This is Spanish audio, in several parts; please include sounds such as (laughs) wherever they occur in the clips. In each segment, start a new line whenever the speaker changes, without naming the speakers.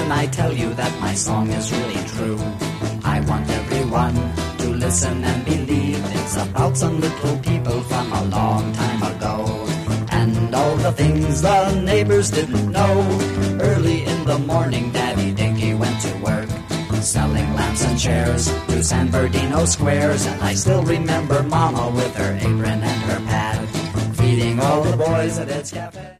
when I tell you that my song is really true. I want everyone to listen and believe it's about some little people from a long time ago. And all the things the neighbors didn't know. Early in the morning, Daddy Dinky went to work. Selling lamps and chairs to San Bernardino squares. And I still remember Mama with her apron and her pad. Feeding all the boys at Ed's Cafe.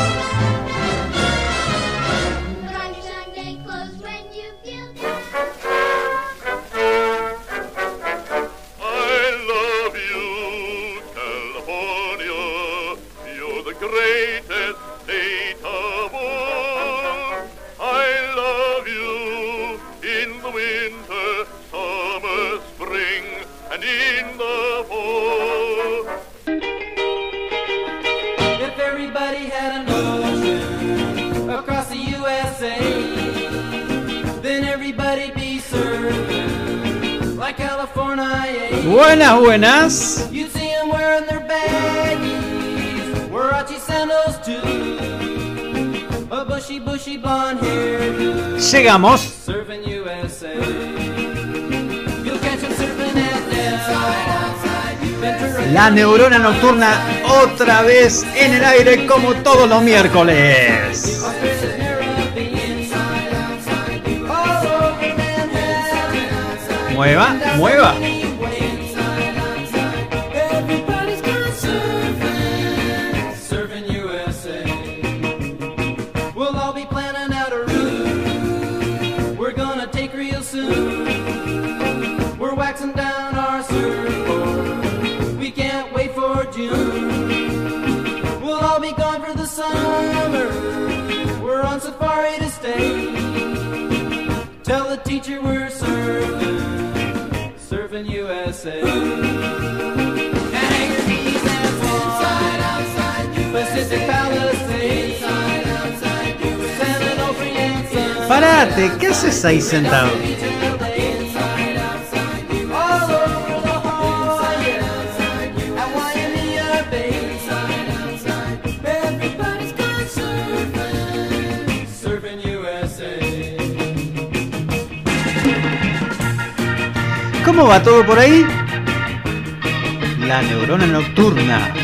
At Del, Ventura,
La neurona nocturna otra vez en el aire como todos los miércoles. Mueva, mueva. Parate, ¿qué haces ahí sentado? ¿Cómo va todo por ahí? La neurona nocturna.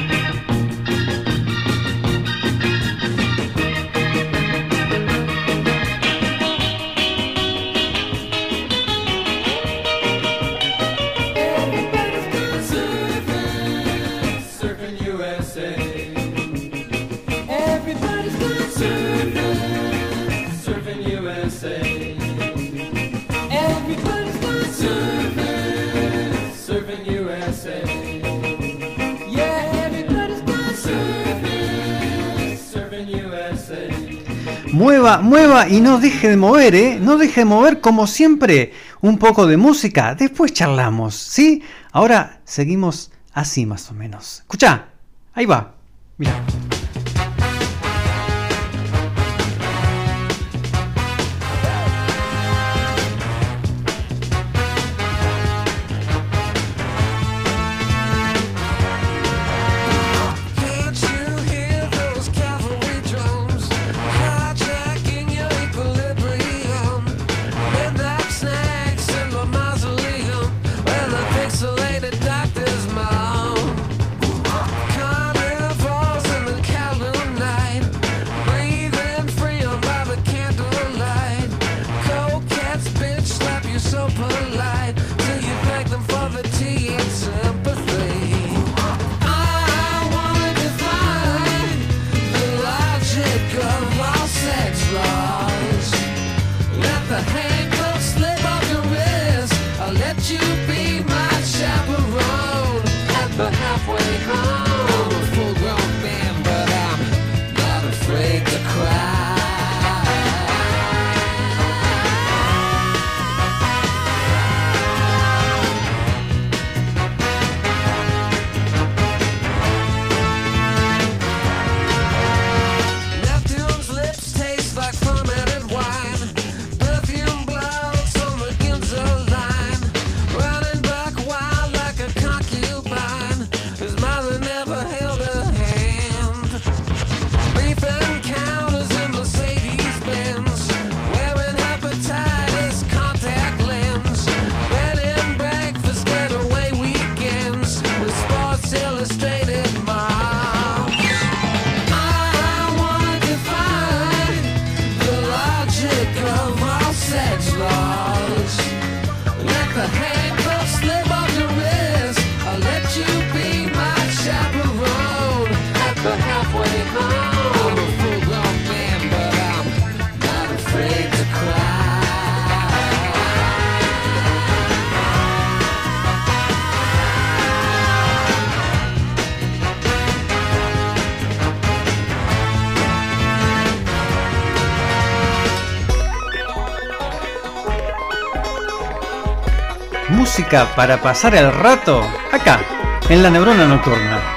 Mueva, mueva y no deje de mover, ¿eh? No deje de mover como siempre. Un poco de música, después charlamos, ¿sí? Ahora seguimos así más o menos. Escucha, ahí va. Mira. para pasar el rato acá, en la neurona nocturna.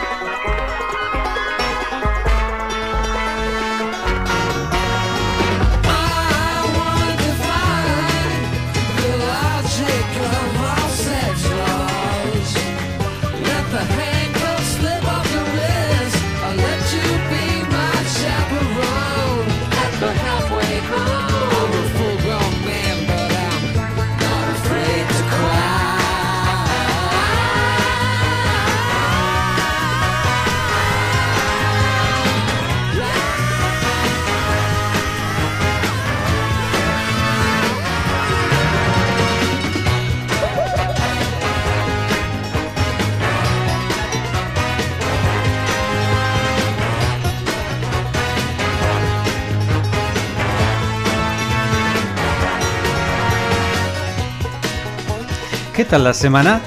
la semana.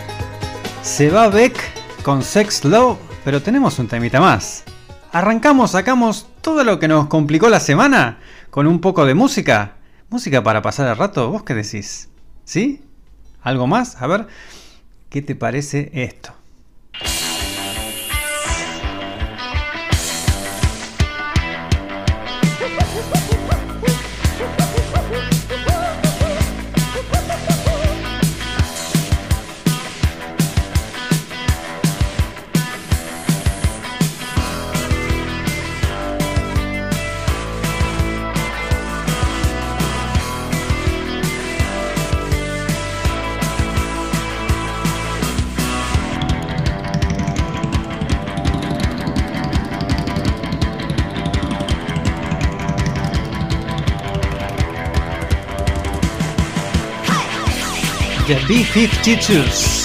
Se va Beck con Sex Low, pero tenemos un temita más. Arrancamos, sacamos todo lo que nos complicó la semana con un poco de música. Música para pasar el rato, ¿vos qué decís? ¿Sí? ¿Algo más? A ver, ¿qué te parece esto? B-52s.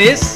es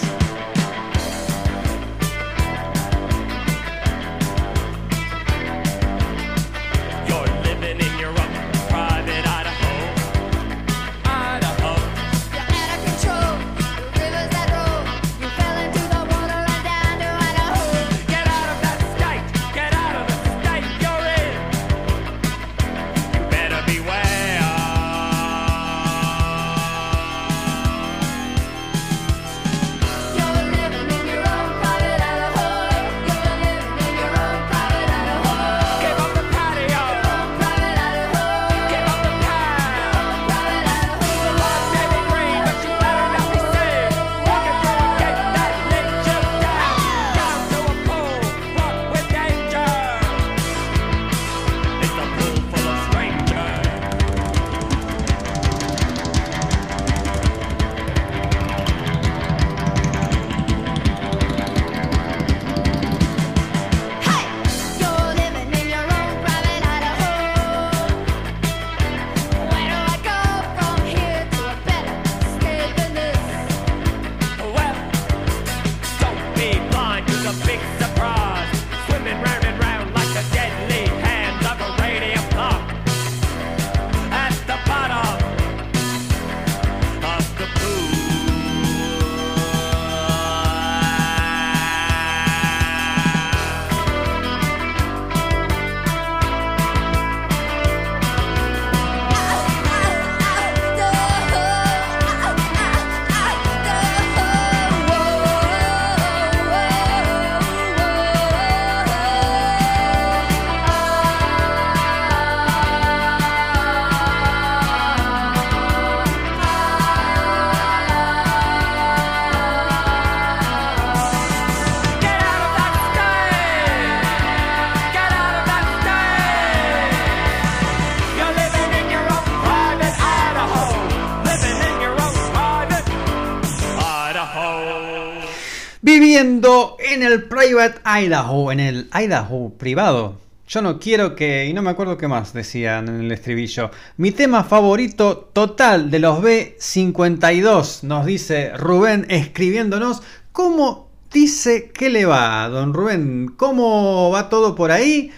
Idaho,
en el Idaho privado. Yo no quiero que, y no me acuerdo qué más decían en el estribillo. Mi tema favorito total de los B52, nos dice Rubén escribiéndonos. ¿Cómo dice que le va, don Rubén? ¿Cómo va todo por ahí?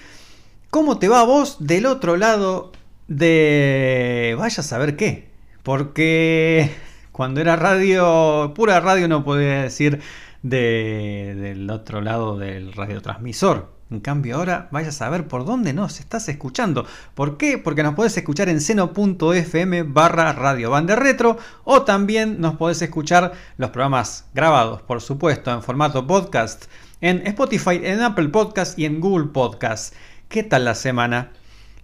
¿Cómo te va vos del otro lado de... Vaya a saber qué? Porque (laughs) cuando era radio, pura radio no podía decir de- del otro lado del radiotransmisor. En cambio ahora vaya a saber por dónde nos estás escuchando. ¿Por qué? Porque nos podés escuchar en seno.fm barra radio banda retro o también nos podés escuchar los programas grabados, por supuesto, en formato podcast en Spotify, en Apple Podcast y en Google Podcast. ¿Qué tal la semana?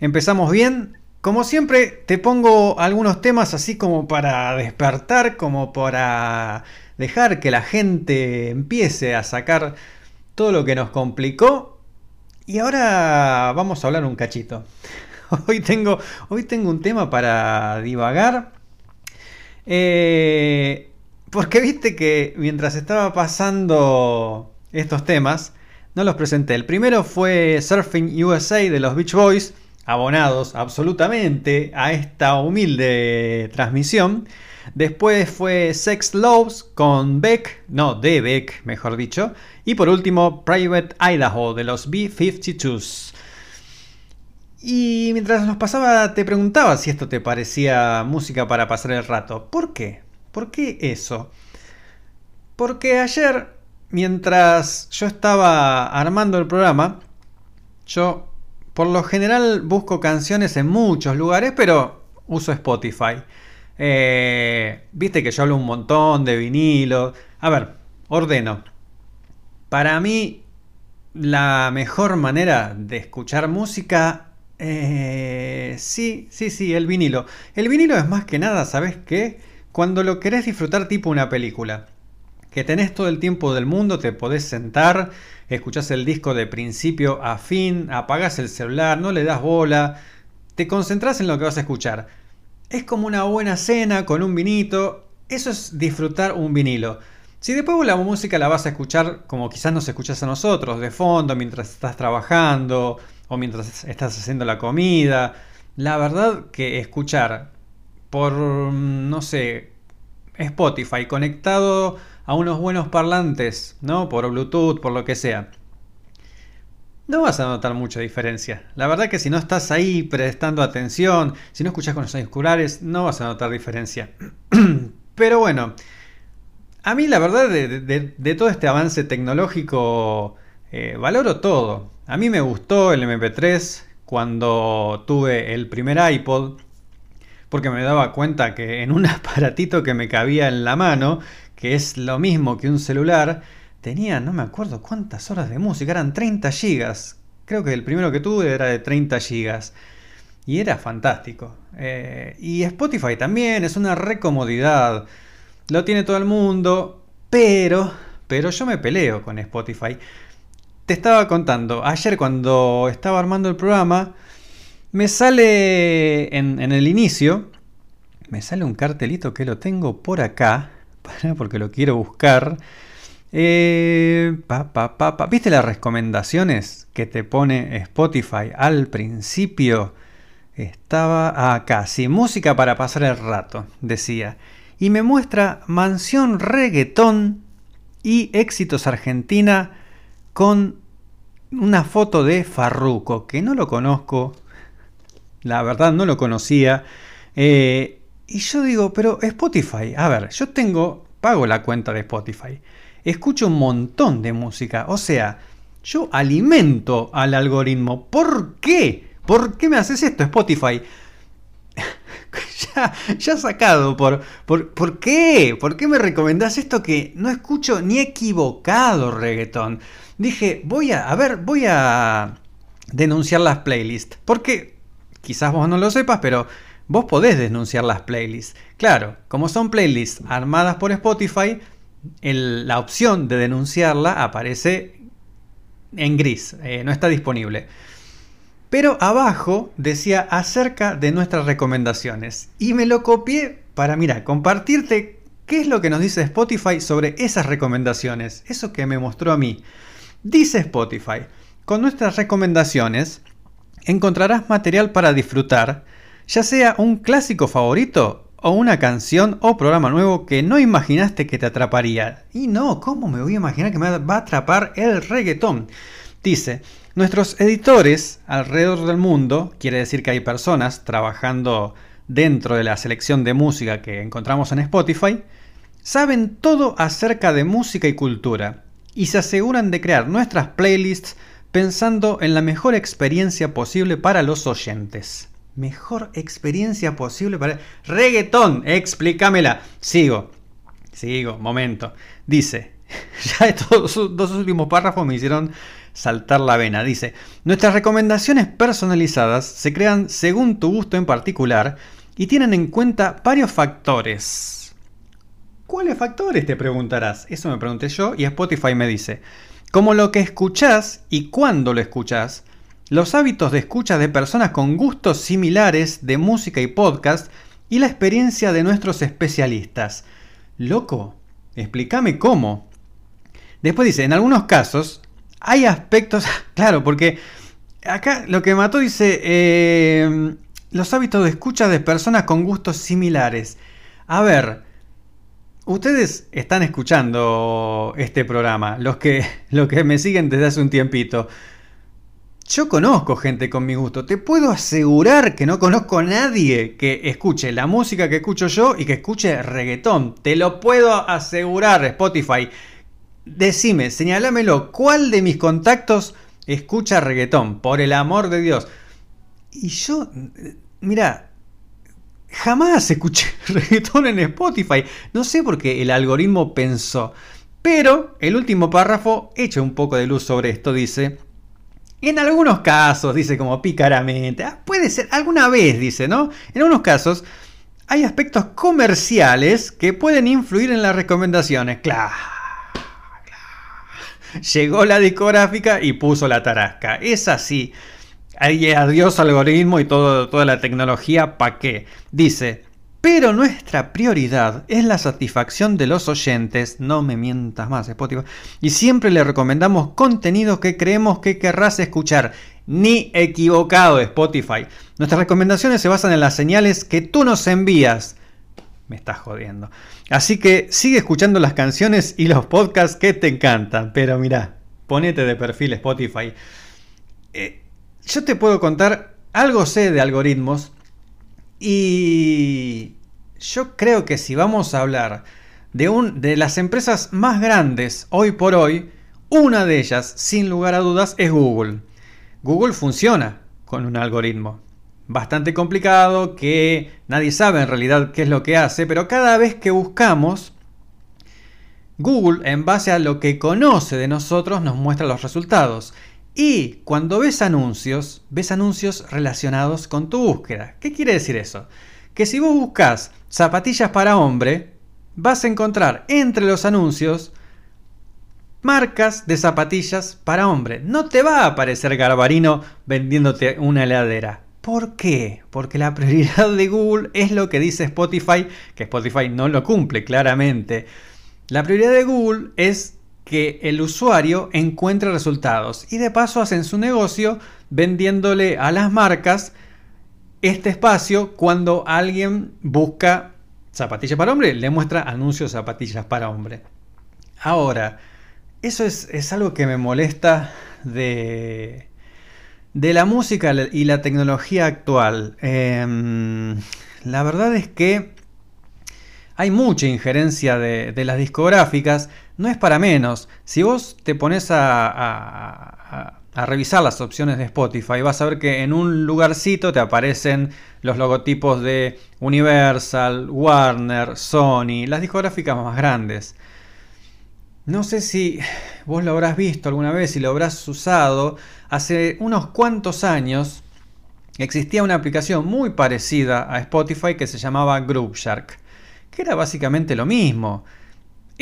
¿Empezamos bien? Como siempre, te pongo algunos temas así como para despertar, como para dejar que la gente empiece a sacar todo lo que nos complicó. Y ahora vamos a hablar un cachito. (laughs) Hoy tengo, hoy tengo un tema para divagar. Eh, porque viste que mientras estaba pasando estos temas, no los presenté. El primero fue Surfing USA de los Beach Boys, abonados absolutamente a esta humilde transmisión. Después fue Sex Loves con Beck, no, de Beck, mejor dicho. Y por último, Private Idaho de los B-52s. Y mientras nos pasaba, te preguntaba si esto te parecía música para pasar el rato. ¿Por qué? ¿Por qué eso? Porque ayer, mientras yo estaba armando el programa, yo por lo general busco canciones en muchos lugares, pero uso Spotify. Eh, Viste que yo hablo un montón de vinilo. A ver, ordeno. Para mí, la mejor manera de escuchar música... eh, sí, sí, sí, el vinilo. El vinilo es más que nada, ¿sabes qué? Cuando lo querés disfrutar tipo una película. Que tenés todo el tiempo del mundo, te podés sentar, escuchás el disco de principio a fin, apagás el celular, no le das bola, te concentrás en lo que vas a escuchar. Es como una buena cena con un vinito, eso es disfrutar un vinilo. Si después la música la vas a escuchar como quizás nos escuchas a nosotros, de fondo, mientras estás trabajando o mientras estás haciendo la comida, la verdad que escuchar por, mm, no sé, Spotify conectado a unos buenos parlantes, ¿no? Por Bluetooth, por lo que sea. No vas a notar mucha diferencia. La verdad que si no estás ahí prestando atención, si no escuchas con los auriculares, no vas a notar diferencia. (clears throat) Pero bueno, a mí la verdad de todo este avance tecnológico eh, valoro todo. A mí me gustó el MP3 cuando tuve el primer iPod porque me daba cuenta que en un (laughs) aparatito que me cabía en la mano, que es lo mismo que un celular, tenía no me acuerdo cuántas horas de música, eran 30 gigas. Creo que el primero que tuve era de 30 gigas. Y era fantástico. Eh, y Spotify también es una recomodidad. Lo tiene todo el mundo, pero, pero yo me peleo con Spotify. Te estaba contando, ayer cuando estaba armando el programa, me sale en, en el inicio, me sale un cartelito que lo tengo por acá, (laughs) porque lo quiero buscar. Eh, pa. ¿Viste las recomendaciones que te pone Spotify al principio? Estaba acá, sí, música para pasar el rato, decía. Y me muestra Mansión Reggaetón y Éxitos Argentina con una foto de Farruko, que no lo conozco, la verdad no lo conocía. Eh, y yo digo, pero Spotify, a ver, yo tengo, pago la cuenta de Spotify, escucho un montón de música, o sea, yo alimento al algoritmo. ¿Por qué? ¿Por qué me haces esto, Spotify? (laughs) ya, ya sacado por, por... ¿Por qué? ¿Por qué me recomendás esto que no escucho ni equivocado reggaetón? Dije, voy a, a ver, voy a denunciar las playlists. Porque quizás vos no lo sepas, pero vos podés denunciar las playlists. Claro, como son playlists armadas por Spotify, la opción de denunciarla aparece en gris, eh, no está disponible. Pero abajo decía acerca de nuestras recomendaciones. Y me lo copié para, mira, compartirte ¿Qué es lo que nos dice Spotify sobre esas recomendaciones? Eso que me mostró a mí. Dice Spotify, con nuestras recomendaciones encontrarás material para disfrutar, ya sea un clásico favorito o una canción o programa nuevo que no imaginaste que te atraparía. Y no, ¿cómo me voy a imaginar que me va a atrapar el reggaetón? Dice, nuestros editores alrededor del mundo, quiere decir que hay personas trabajando dentro de la selección de música que encontramos en Spotify, saben todo acerca de música y cultura y se aseguran de crear nuestras playlists pensando en la mejor experiencia posible para los oyentes. Mejor experiencia posible para... Reggaetón, explícamela. Sigo, sigo, momento. Dice, (laughs) ya estos dos últimos párrafos me hicieron saltar la vena. Dice, nuestras recomendaciones personalizadas se crean según tu gusto en particular y tienen en cuenta varios factores. ¿Cuáles factores? Te preguntarás. Eso me pregunté yo y Spotify me dice. Como lo que escuchás y cuándo lo escuchás, los hábitos de escucha de personas con gustos similares de música y podcast y la experiencia de nuestros especialistas. Loco, explícame cómo. Después dice, en algunos casos hay aspectos, (laughs) claro, porque acá lo que mató dice, eh, los hábitos de escucha de personas con gustos similares. A ver, ustedes están escuchando este programa, los que, (laughs) los que me siguen desde hace un tiempito. Yo conozco gente con mi gusto. Te puedo asegurar que no conozco a nadie que escuche la música que escucho yo y que escuche reggaetón. Te lo puedo asegurar, Spotify. Decime, señalámelo, ¿cuál de mis contactos escucha reggaetón? Por el amor de Dios. Y yo, mira, jamás escuché (laughs) reggaetón en Spotify. No sé por qué el algoritmo pensó. Pero el último párrafo echa un poco de luz sobre esto. Dice, en algunos casos, dice como pícaramente, ah, puede ser, alguna vez, dice, ¿no? En algunos casos hay aspectos comerciales que pueden influir en las recomendaciones. Claro. Llegó la discográfica y puso la tarasca. Es así. Ahí adiós algoritmo y todo, toda la tecnología, ¿pa' qué? Dice, pero nuestra prioridad es la satisfacción de los oyentes, no me mientas más Spotify, y siempre le recomendamos contenido que creemos que querrás escuchar. Ni equivocado Spotify. Nuestras recomendaciones se basan en las señales que tú nos envías. Me estás jodiendo. Así que sigue escuchando las canciones y los podcasts que te encantan. Pero mira, ponete de perfil Spotify. Eh, yo te puedo contar, algo sé de algoritmos y yo creo que si vamos a hablar de, un, de las empresas más grandes hoy por hoy, una de ellas, sin lugar a dudas, es Google. Google funciona con un algoritmo bastante complicado que nadie sabe en realidad qué es lo que hace, pero cada vez que buscamos, Google, en base a lo que conoce de nosotros, nos muestra los resultados. Y cuando ves anuncios, ves anuncios relacionados con tu búsqueda. ¿Qué quiere decir eso? Que si vos buscas zapatillas para hombre, vas a encontrar entre los anuncios marcas de zapatillas para hombre. No te va a aparecer Garbarino vendiéndote una heladera. ¿Por qué? Porque la prioridad de Google es lo que dice Spotify, que Spotify no lo cumple claramente. La prioridad de Google es que el usuario encuentre resultados y de paso hacen su negocio vendiéndole a las marcas este espacio cuando alguien busca zapatillas para hombre, le muestra anuncios de zapatillas para hombre. Ahora, eso es, es algo que me molesta de, de la música y la tecnología actual. Eh, la verdad es que hay mucha injerencia de, de, las discográficas, no es para menos. Si vos te pones a, revisar las opciones de Spotify, vas a ver que en un lugarcito te aparecen los logotipos de Universal, Warner, Sony, las discográficas más grandes. No sé si vos lo habrás visto alguna vez y lo habrás usado. Hace unos cuantos años existía una aplicación muy parecida a Spotify que se llamaba Groupshark que era básicamente lo mismo.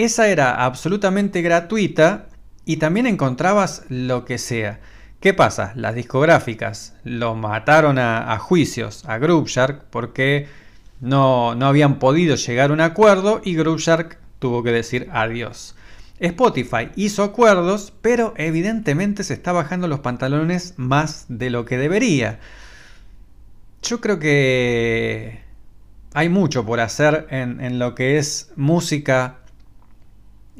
Esa era absolutamente gratuita y también encontrabas lo que sea. ¿Qué pasa? Las discográficas lo mataron a, juicios a Groupshark porque no, no habían podido llegar a un acuerdo y Groove Shark tuvo que decir adiós. Spotify hizo acuerdos, pero evidentemente se está bajando los pantalones más de lo que debería. Yo creo que hay mucho por hacer en lo que es música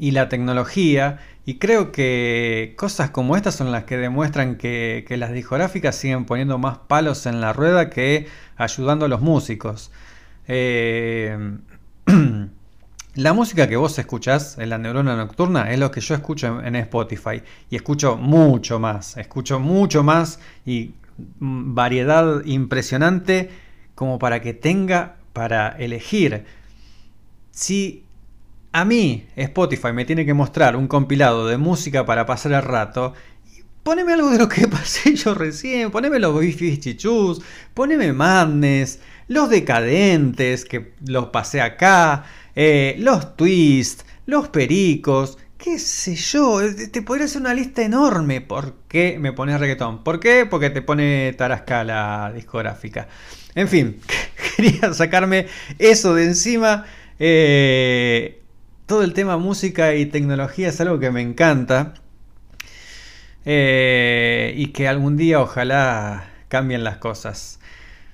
y la tecnología. Y creo que cosas como estas son las que demuestran que, que las discográficas siguen poniendo más palos en la rueda que ayudando a los músicos. Eh, (clears throat) la música que vos escuchás en la neurona nocturna es lo que yo escucho en, Spotify. Y escucho mucho más. Escucho mucho más y mm, variedad impresionante como para que tenga para elegir. Si a mí Spotify me tiene que mostrar un compilado de música para pasar el rato, poneme algo de lo que (laughs) pasé yo recién, poneme los Bifi Chichus, poneme Madness, los decadentes que los pasé acá, eh, los twists, los pericos, qué sé yo, eh, te podría hacer una lista enorme. ¿Por qué me pones reggaetón? ¿Por qué? Porque te pone Tarasca la discográfica. En fin, (laughs) quería sacarme eso de encima. Eh, todo el tema música y tecnología es algo que me encanta. Eh, y que algún día ojalá cambien las cosas.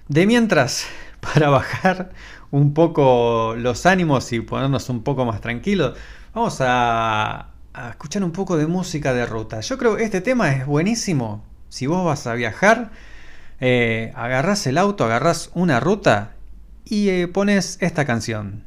De mientras, (laughs) para bajar un poco los ánimos y ponernos un poco más tranquilos, vamos a, escuchar un poco de música de ruta. Yo creo que este tema es buenísimo. Si vos vas a viajar, eh, agarrás el auto, agarrás una ruta y eh, pones esta canción.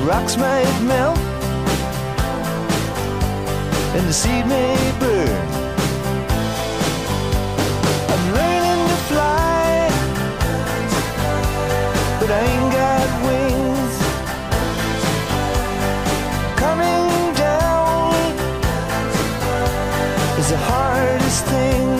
the rocks might melt, and the seed may burn. I'm learning to fly, but I ain't got wings. Coming down is the hardest thing.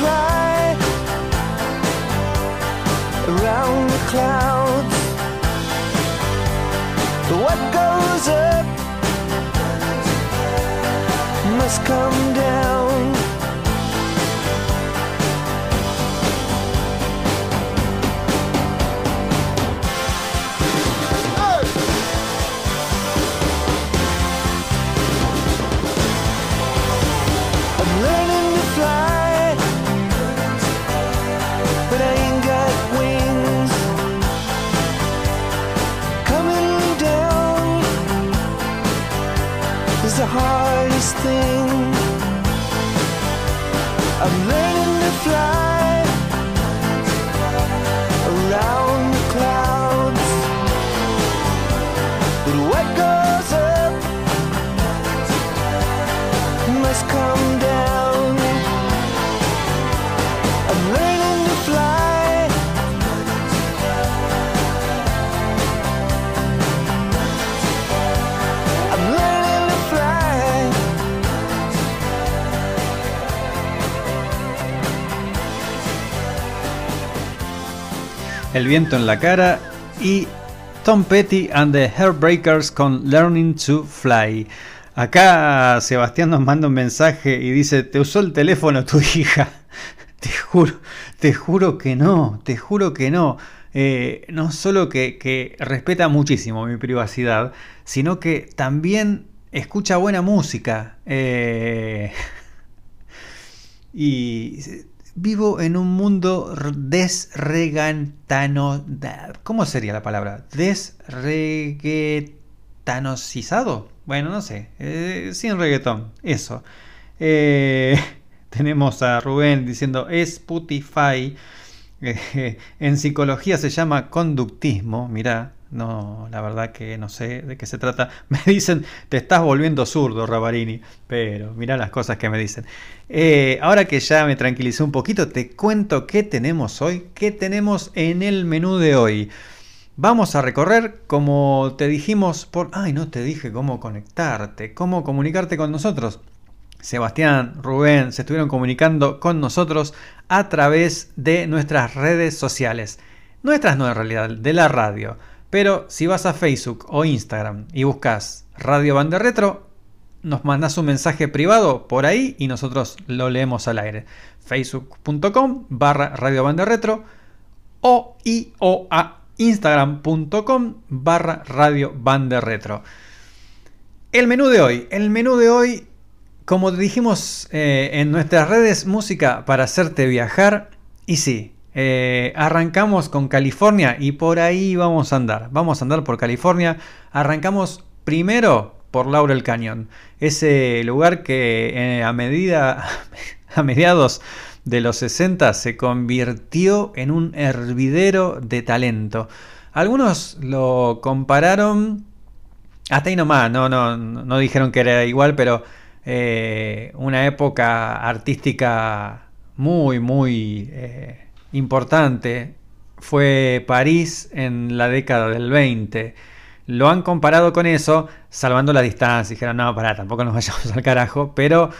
Fly around the clouds. What goes up must come down.
El viento en la cara y Tom Petty and the Heartbreakers con Learning to Fly. Acá Sebastián nos manda un mensaje y dice, ¿te usó el teléfono tu (laughs) hija? Te juro, te juro que no, te juro que no. Eh, no solo que, que respeta muchísimo mi privacidad, sino que también escucha buena música. Eh, (laughs) y vivo en un mundo desregantano... ¿Cómo sería la palabra? ¿Desreguetanosizado? Bueno, no sé. eh, sin reggaetón. Eso. Eh, (laughs) tenemos a Rubén diciendo Spotify. (laughs) Eh, en psicología se llama conductismo. Mirá, no, la verdad que no sé de qué se trata. (laughs) Me dicen, te estás volviendo zurdo, Rabarini. Pero mirá las cosas que me dicen. Eh, ahora que ya me tranquilicé un poquito, te cuento qué tenemos hoy. ¿Qué tenemos en el menú de hoy? Vamos a recorrer, como te dijimos, por... Ay, no te dije cómo conectarte, cómo comunicarte con nosotros. Sebastián, Rubén, se estuvieron comunicando con nosotros a través de nuestras redes sociales. Nuestras no en realidad, de la radio. Pero si vas a Facebook o Instagram y buscas Radio Banda Retro, nos mandas un mensaje privado por ahí y nosotros lo leemos al aire. Facebook.com barra Radio Banda Retro o y o a Instagram.com barra Radio Banda Retro. El menú de hoy. El menú de hoy, como dijimos eh, en nuestras redes, música para hacerte viajar. Y sí, eh, arrancamos con California y por ahí vamos a andar. Vamos a andar por California. Arrancamos primero por Laurel Canyon. Ese lugar que eh, a medida, (laughs) a mediados de los 60 se convirtió en un hervidero de talento. Algunos lo compararon hasta ahí nomás, no, no, no dijeron que era igual, pero eh, una época artística muy, muy importante fue París en la década del 20. Lo han comparado con eso, salvando la distancia. Dijeron, no, pará, tampoco nos vayamos (laughs) al carajo. Pero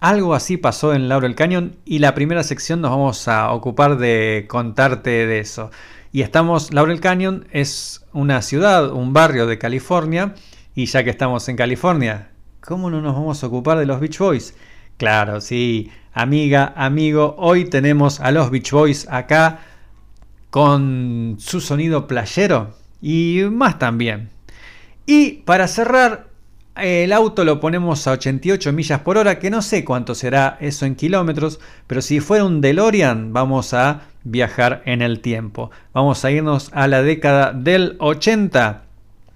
algo así pasó en Laurel Canyon y la primera sección nos vamos a ocupar de contarte de eso. Y estamos, Laurel Canyon es una ciudad, un barrio de California. Y ya que estamos en California, ¿cómo no nos vamos a ocupar de los Beach Boys? Claro, sí, amiga, amigo, hoy tenemos a los Beach Boys acá con su sonido playero y más también. Y para cerrar, el auto lo ponemos a 88 millas por hora, que no sé cuánto será eso en kilómetros, pero si fuera un DeLorean vamos a viajar en el tiempo. Vamos a irnos a la década del 80.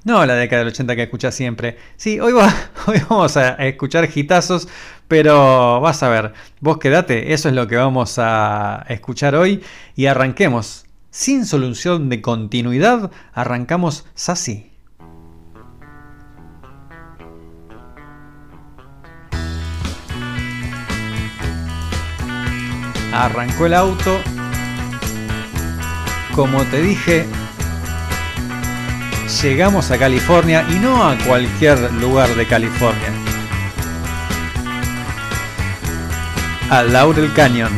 No, la década del 80 que escuchas siempre. Sí, hoy, (laughs) hoy vamos a escuchar gitazos, pero vas a ver, vos quedate, eso es lo que vamos a escuchar hoy y arranquemos. Sin solución de continuidad, arrancamos Sassy. Arrancó el auto. Como te dije, llegamos a California y no a cualquier lugar de California. A Laurel Canyon.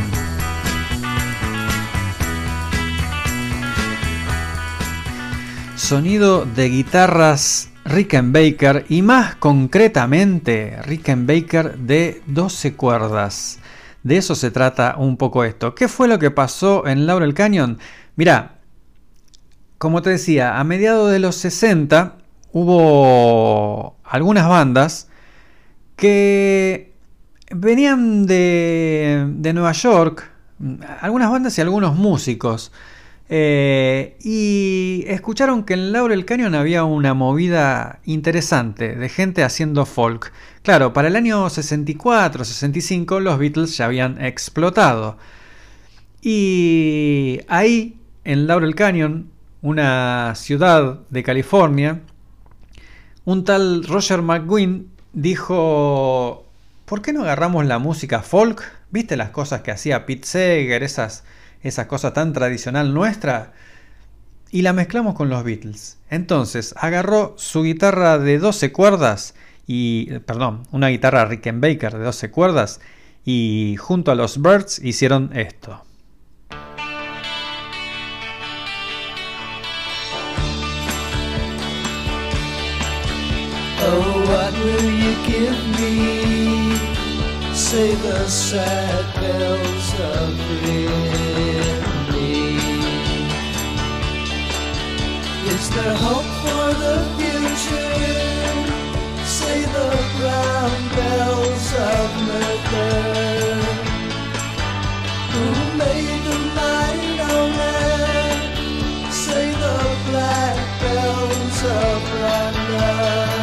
Sonido de guitarras Rickenbacker y más concretamente Rickenbacker de 12 cuerdas. De eso se trata un poco esto. ¿Qué fue lo que pasó en Laurel Canyon? Mira, como te decía, a mediados de los 60 hubo algunas bandas que venían de, de Nueva York, algunas bandas y algunos músicos, eh, y escucharon que en Laurel Canyon había una movida interesante de gente haciendo folk. Claro, para el año 64-65 los Beatles ya habían explotado. Y ahí, en Laurel Canyon, una ciudad de California, un tal Roger McGuinn dijo, ¿por qué no agarramos la música folk? ¿Viste las cosas que hacía Pete Seeger, esas, esas cosas tan tradicional nuestra? Y la mezclamos con los Beatles. Entonces, agarró su guitarra de 12 cuerdas y, perdón, una guitarra Rickenbacker de 12 cuerdas y junto a los Birds hicieron esto.
Oh, you me? Say the sad bells of Rimini. Is there hope for the future? Say the brown bells of Merthyr. Who made the night on? Say the black bells of London.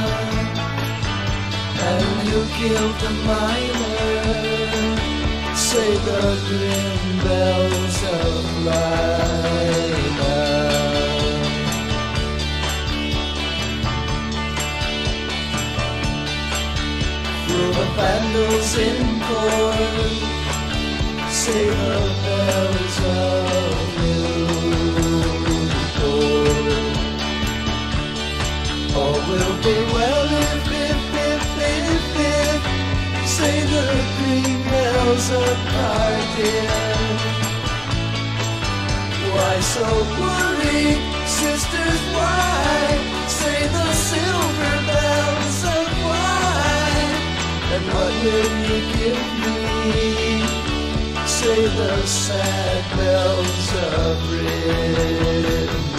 And who killed the miner? Say the grim bells of Lina. Through the vandals in corn, say the bells of Newport. All will be well say the green bells of Cardiff. Why so worried, sisters? Why say the silver bells of wine? And what will you give me? Say the sad bells of Rimini.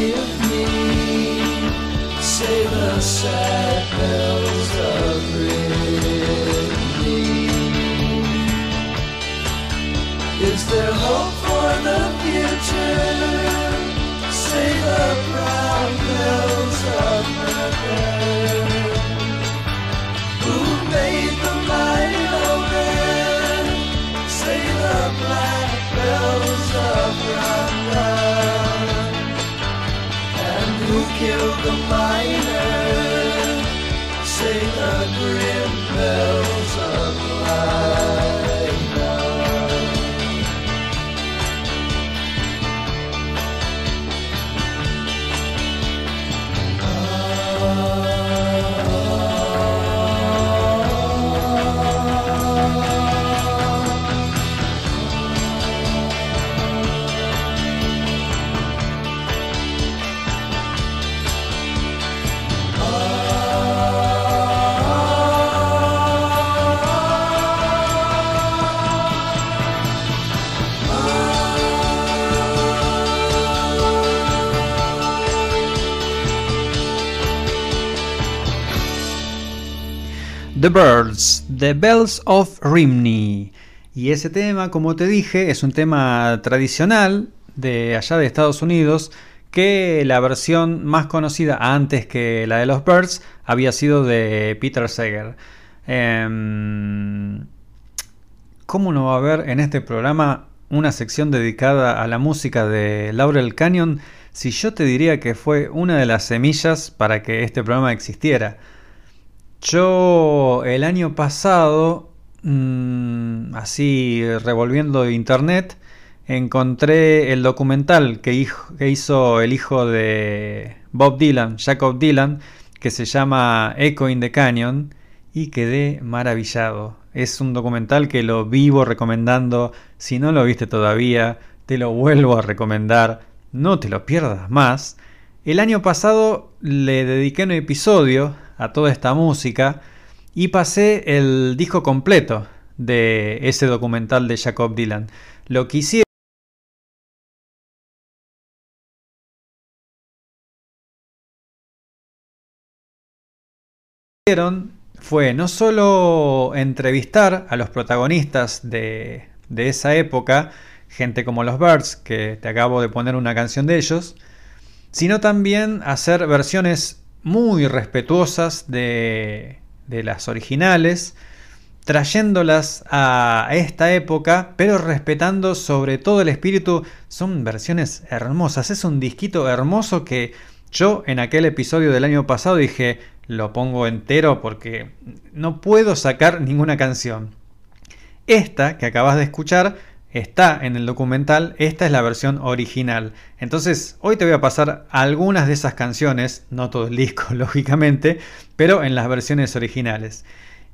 Will give me? Say the sad bells of Rimini. Is there hope for the future? Say the brown bells of. Killed the miner? Say the grim bells
The Birds, The Bells of Rimney. Y ese tema, como te dije, es un tema tradicional de allá de Estados Unidos, que la versión más conocida antes que la de los Birds había sido de Peter Seeger. Em, ¿Cómo no va a haber en este programa una sección dedicada a la música de Laurel Canyon si yo te diría que fue una de las semillas para que este programa existiera? Yo el año pasado, mm, así revolviendo internet, encontré el documental que, que hizo el hijo de Bob Dylan, Jacob Dylan, que se llama Echo in the Canyon, y quedé maravillado. Es un documental que lo vivo recomendando. Si no lo viste todavía, te lo vuelvo a recomendar. No te lo pierdas más. El año pasado le dediqué un episodio a toda esta música y pasé el disco completo de ese documental de Jacob Dylan. Lo que hicieron fue no solo entrevistar a los protagonistas de, de esa época, gente como los Birds, que te acabo de poner una canción de ellos, sino también hacer versiones muy respetuosas de, las originales, trayéndolas a esta época, pero respetando sobre todo el espíritu. Son versiones hermosas, es un disquito hermoso que Yo en aquel episodio del año pasado dije, lo pongo entero porque no puedo sacar ninguna canción. Esta que acabas de escuchar está en el documental, esta es la versión original. Entonces, hoy te voy a pasar algunas de esas canciones, no todo el disco, (laughs) lógicamente, pero en las versiones originales.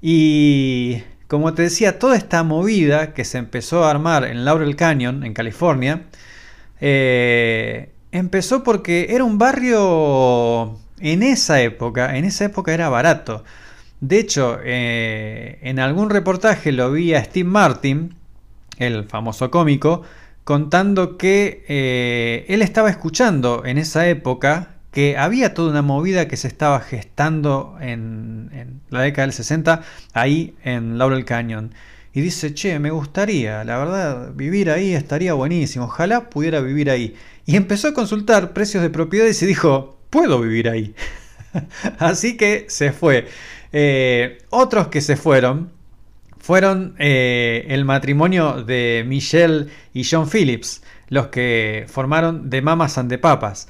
Y como te decía, toda esta movida que se empezó a armar en Laurel Canyon, en California, eh, empezó porque era un barrio en esa época, en esa época era barato. De hecho, eh, en algún reportaje lo vi a Steve Martin, el famoso cómico, contando que eh, él estaba escuchando en esa época que había toda una movida que se estaba gestando en, la década del 60 ahí en Laurel Canyon. Y dice, che, me gustaría, la verdad, vivir ahí estaría buenísimo, ojalá pudiera vivir ahí. Y empezó a consultar precios de propiedades y dijo, puedo vivir ahí. (laughs) Así que se fue. Eh, otros que se fueron fueron eh, el matrimonio de Michelle y John Phillips, los que formaron The Mamas and the Papas.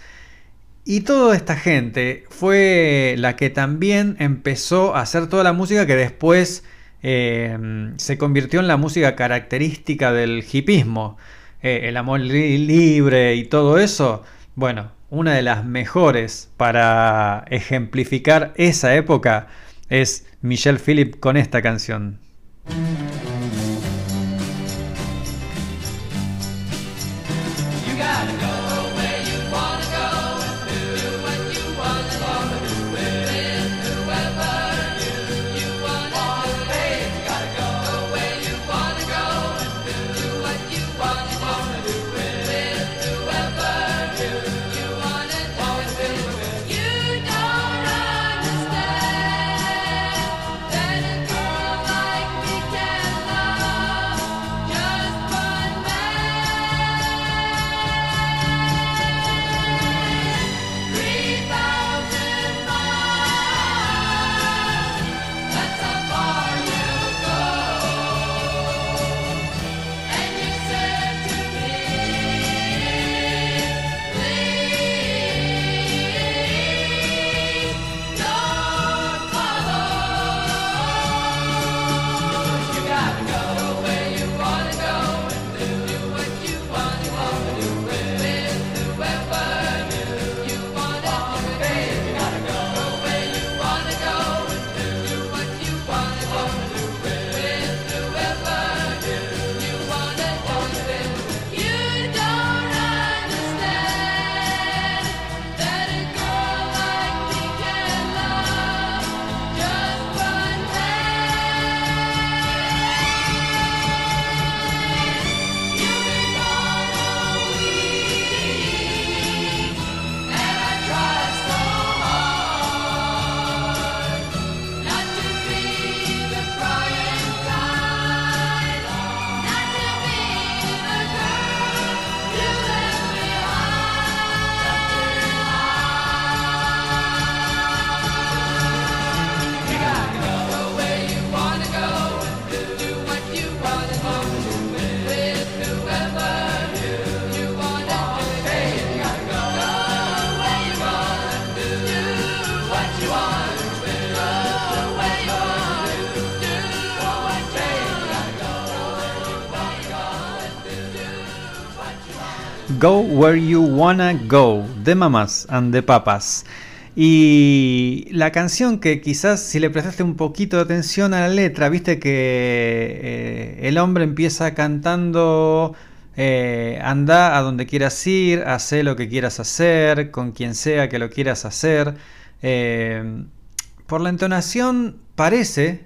Y toda esta gente fue la que también empezó a hacer toda la música que después eh, se convirtió en la música característica del hipismo. Eh, el amor li- libre y todo eso. Bueno, una de las mejores para ejemplificar esa época es Michelle Phillips con esta canción. Go Wanna Go, de Mamas and the Papas. Y la canción que quizás si le prestaste un poquito de atención a la letra, viste que eh, el hombre empieza cantando, eh, anda a donde quieras ir, hace lo que quieras hacer, con quien sea que lo quieras hacer. Eh, por la entonación parece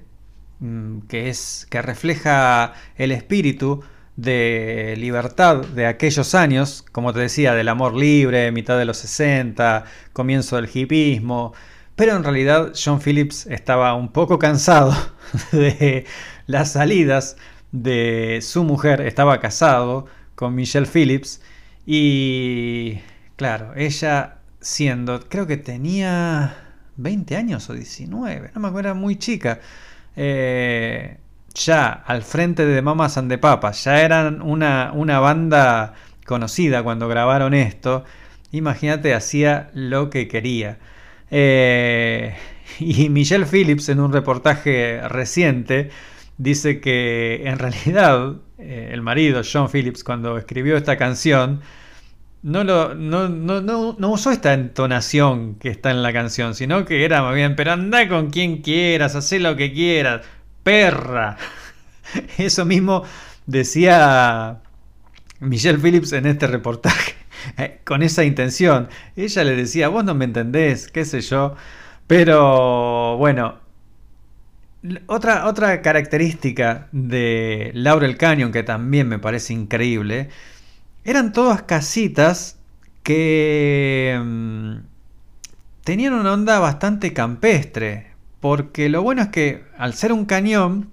mm, que es que refleja el espíritu de libertad de aquellos años, como te decía, del amor libre, mitad de los 60, comienzo del hipismo, pero en realidad John Phillips estaba un poco cansado (laughs) de las salidas de su mujer, estaba casado con Michelle Phillips y claro, ella siendo, creo que tenía 20 años o 19, no me acuerdo, era muy chica. Eh, ya al frente de Mamas and the Papas, ya eran una, una banda conocida cuando grabaron esto. Imagínate, hacía lo que quería. Eh, y Michelle Phillips en un reportaje reciente dice que en realidad eh, el marido, John Phillips, cuando escribió esta canción, no, lo, no, no, no, usó esta entonación que está en la canción, sino que era más bien, pero anda con quien quieras, haz lo que quieras, perra. (laughs) Eso mismo decía Michelle Phillips en este reportaje, (laughs) eh, con esa intención. Ella le decía, vos no me entendés, qué sé yo. Pero bueno, otra, otra característica de Laurel Canyon que también me parece increíble, eran todas casitas que mm, tenían una onda bastante campestre, porque lo bueno es que al ser un cañón,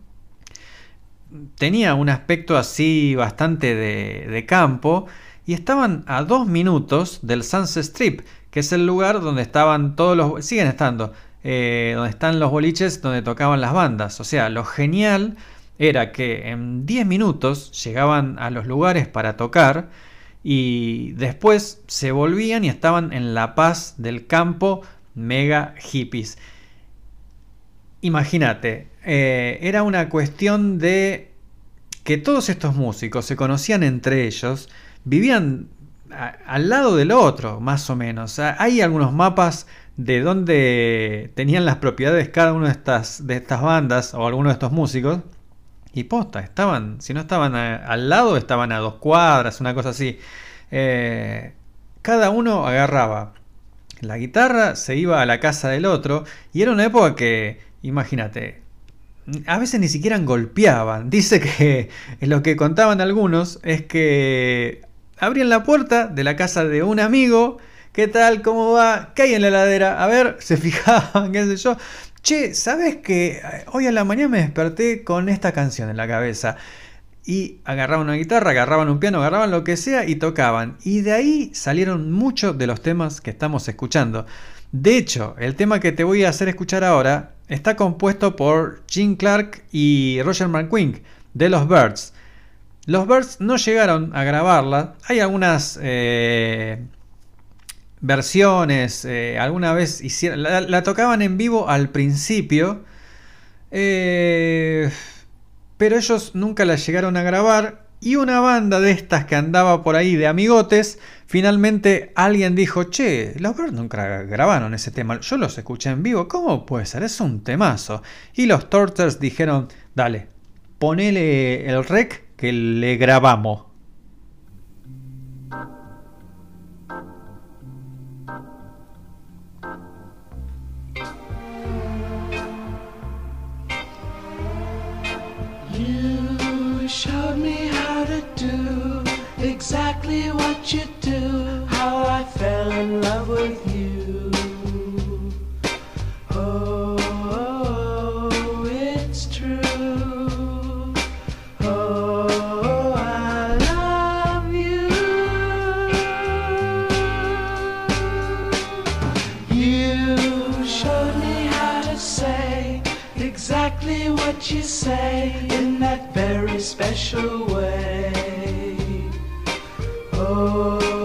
tenía un aspecto así bastante de, campo y estaban a dos minutos del Sunset Strip, que es el lugar donde estaban todos los... siguen estando, eh, donde están los boliches donde tocaban las bandas. O sea, lo genial era que en 10 minutos llegaban a los lugares para tocar y después se volvían y estaban en la paz del campo mega hippies. Imagínate, eh, era una cuestión de que todos estos músicos se conocían entre ellos, vivían al lado del otro, más o menos. Hay algunos mapas de dónde tenían las propiedades cada una de estas, de estas bandas o algunos de estos músicos. Y posta, estaban, si no estaban al lado, estaban a dos cuadras, una cosa así. Eh, cada uno agarraba la guitarra, se iba a la casa del otro, y era una época que, imagínate, a veces ni siquiera golpeaban. Dice que (laughs) lo que contaban algunos es que abrían la puerta de la casa de un amigo. ¿Qué tal? ¿Cómo va? ¿Qué hay en la heladera? A ver, (laughs) se fijaban, qué sé yo. Che, ¿sabes que hoy a la mañana me desperté con esta canción en la cabeza? Y agarraban una guitarra, agarraban un piano, agarraban lo que sea y tocaban. Y de ahí salieron muchos de los temas que estamos escuchando. De hecho, el tema que te voy a hacer escuchar ahora está compuesto por Gene Clark y Roger McQueen de los Birds. Los Birds no llegaron a grabarla. Hay algunas eh, versiones. eh, alguna vez hicieron. La, la tocaban en vivo al principio. eh, pero ellos nunca la llegaron a grabar. Y una banda de estas que andaba por ahí de amigotes, finalmente alguien dijo, che, los Birds nunca grabaron ese tema, yo los escuché en vivo, ¿cómo puede ser? Es un temazo. Y los Torters dijeron, dale, ponele el rec que le grabamos.
Exactly what you do. How I fell in love with you. Oh, it's true. Oh, I love you. You showed me how to say exactly what you say in that very special way. Oh,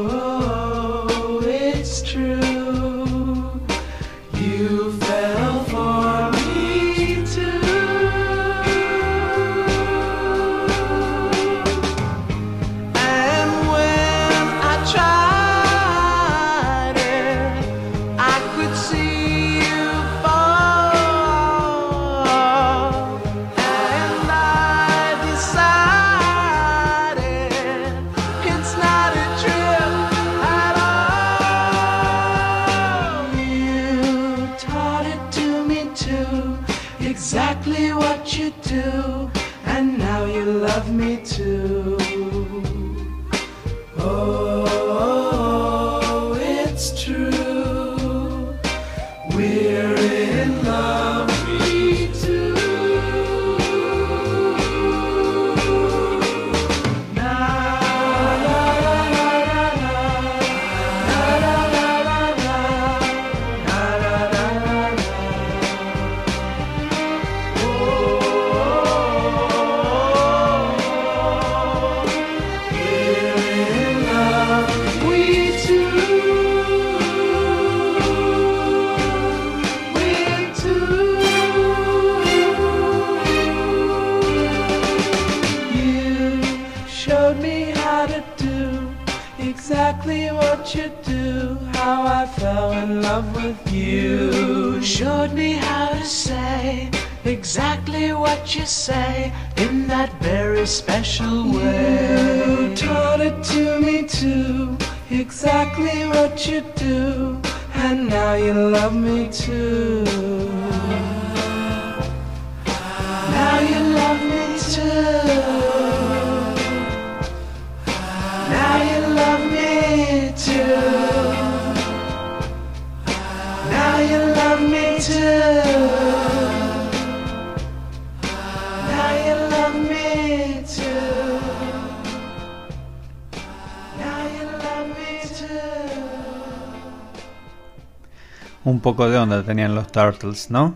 de onda tenían los Turtles, ¿no?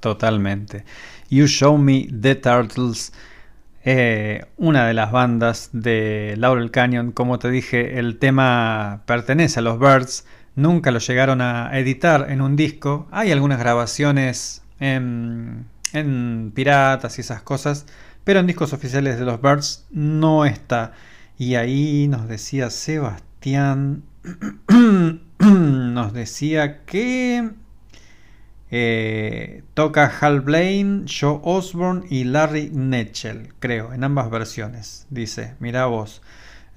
Totalmente. You Show Me The Turtles, eh, una de las bandas de Laurel Canyon. Como te dije, el tema pertenece a los Birds. Nunca lo llegaron a editar en un disco. Hay algunas grabaciones en, en piratas y esas cosas, pero en discos oficiales de los Birds no está. Y ahí nos decía Sebastián, (clears throat) (clears throat) nos decía que eh, toca Hal Blaine, Joe Osborne y Larry Netchell, creo, en ambas versiones. Dice, mira vos.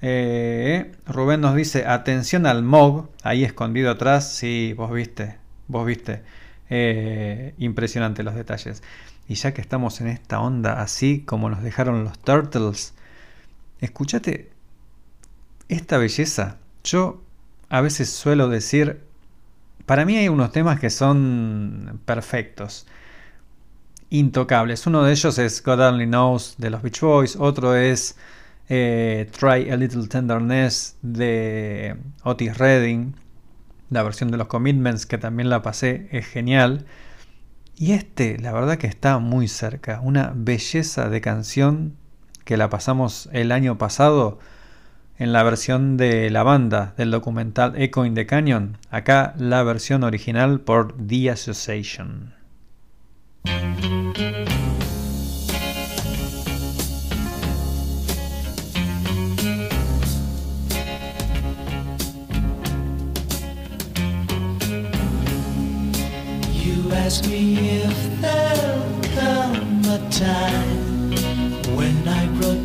Eh, Rubén nos dice, atención al Mog, ahí escondido atrás. Sí, vos viste, vos viste. Eh, impresionante los detalles. Y ya que estamos en esta onda así como nos dejaron los Turtles, escúchate esta belleza. Yo a veces suelo decir, para mí hay unos temas que son perfectos, intocables. Uno de ellos es God Only Knows de los Beach Boys, otro es eh, Try a Little Tenderness de Otis Redding, la versión de los Commitments que también la pasé, es genial. Y este, la verdad que está muy cerca, una belleza de canción que la pasamos el año pasado en la versión de la banda del documental Echo in the Canyon, acá la versión original por The Association.
Ask me if come a time when I grow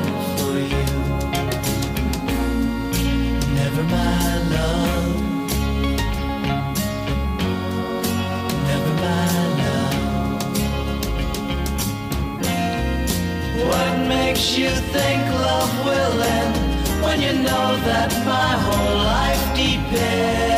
you know that my whole life depends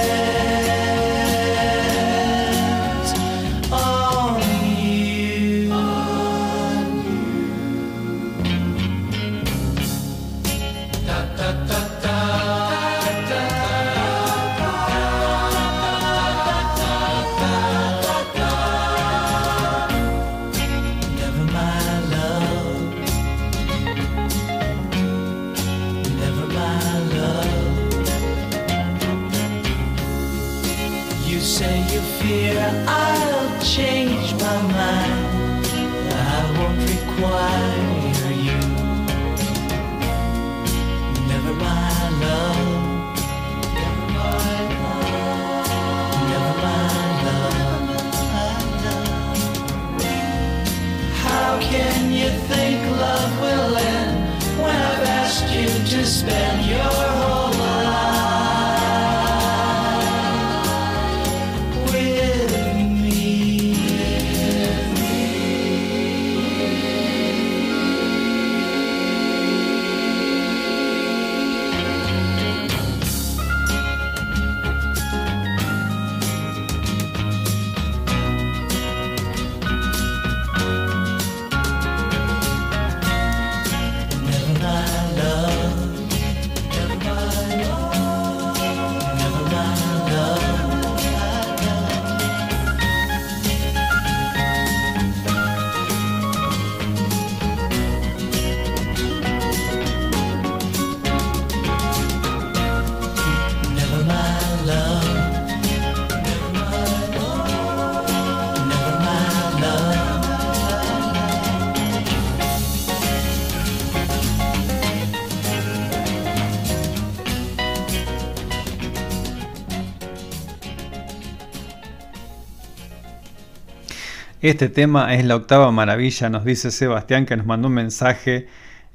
Este tema es la octava maravilla, nos dice Sebastián que nos mandó un mensaje.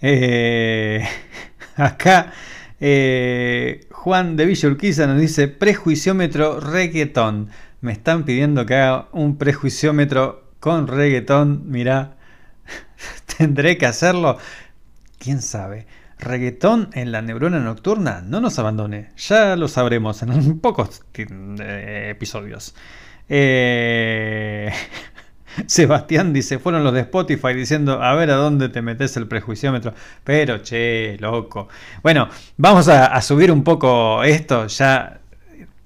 Eh, (laughs) acá eh, Juan de Villa Urquiza nos dice prejuiciómetro reggaetón. Me están pidiendo que haga un prejuiciómetro con reggaetón. Mirá, (laughs) tendré que hacerlo. ¿Quién sabe? Reggaetón en la neurona nocturna. No nos abandone. Ya lo sabremos en pocos episodios. Eh, (laughs) (laughs) Sebastián dice, fueron los de Spotify diciendo, a ver a dónde te metes el prejuiciómetro. Pero, che, loco. Bueno, vamos a, subir un poco esto. Ya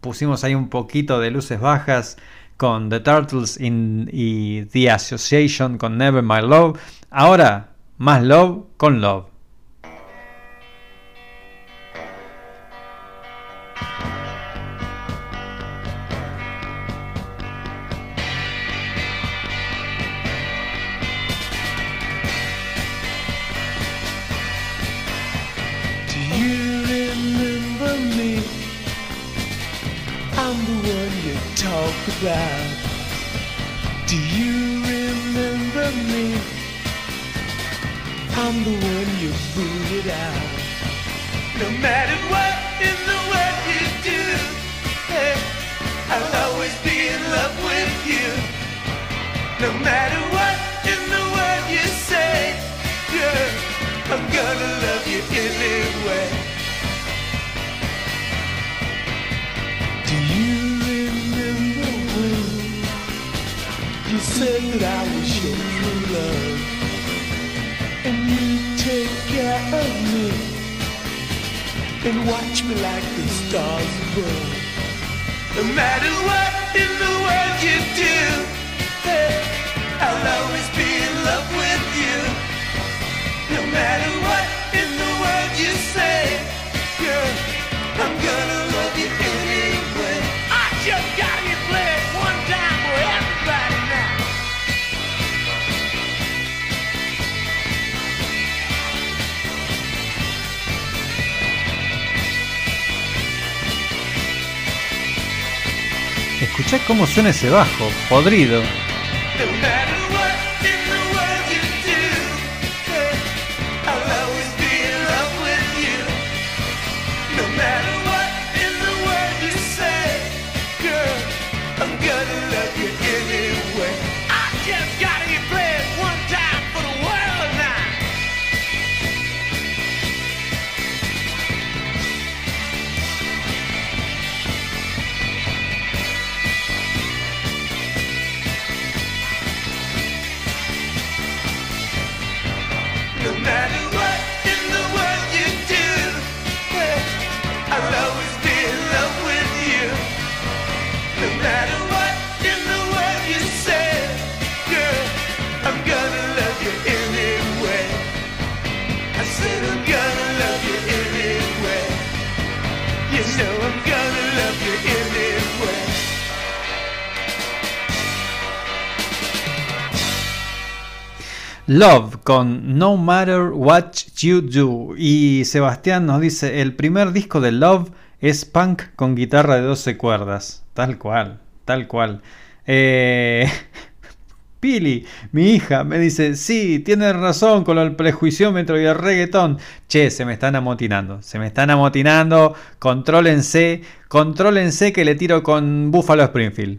pusimos ahí un poquito de luces bajas con The Turtles in- y The Association con Never My Love. Ahora, más love con love.
About. Do you remember me? I'm the one you booted out. No matter what in the world you do, hey, I'll always be in love with you. No matter what in the world you say, girl, I'm gonna love you anyway. Do you said that I was your true love? And you take care of me and watch me like the stars above. No matter what in the world you do, hey, I'll always be in love with you. No matter
Escuchá cómo suena ese bajo, podrido.
Love
con No Matter What You Do. Y Sebastián nos dice, el primer disco de Love es punk con guitarra de 12 cuerdas. Tal cual, tal cual. Eh, (laughs) Pili, mi hija, me dice, sí, tienes razón con el prejuiciómetro y el reggaetón. Che, se me están amotinando, se me están amotinando. Contrólense, contrólense que le tiro con Buffalo Springfield.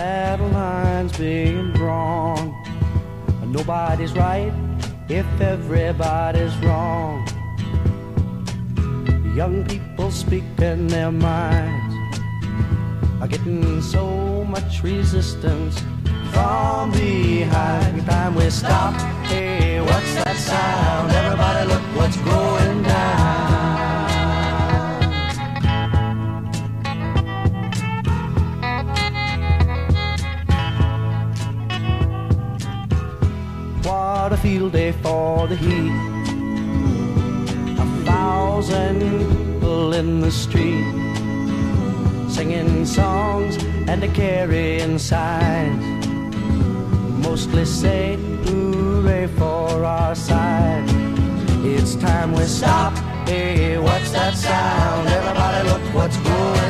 Battle lines being drawn. Nobody's right if everybody's wrong. Young people speaking their minds are getting so much resistance
from behind. Time we stop. Hey, what's that sound? Everybody look what's going down. Field day for the heat. A thousand people in the street singing songs and a carrying signs. Mostly say hooray for our side. It's time we stop. Hey, what's that sound? Everybody look what's going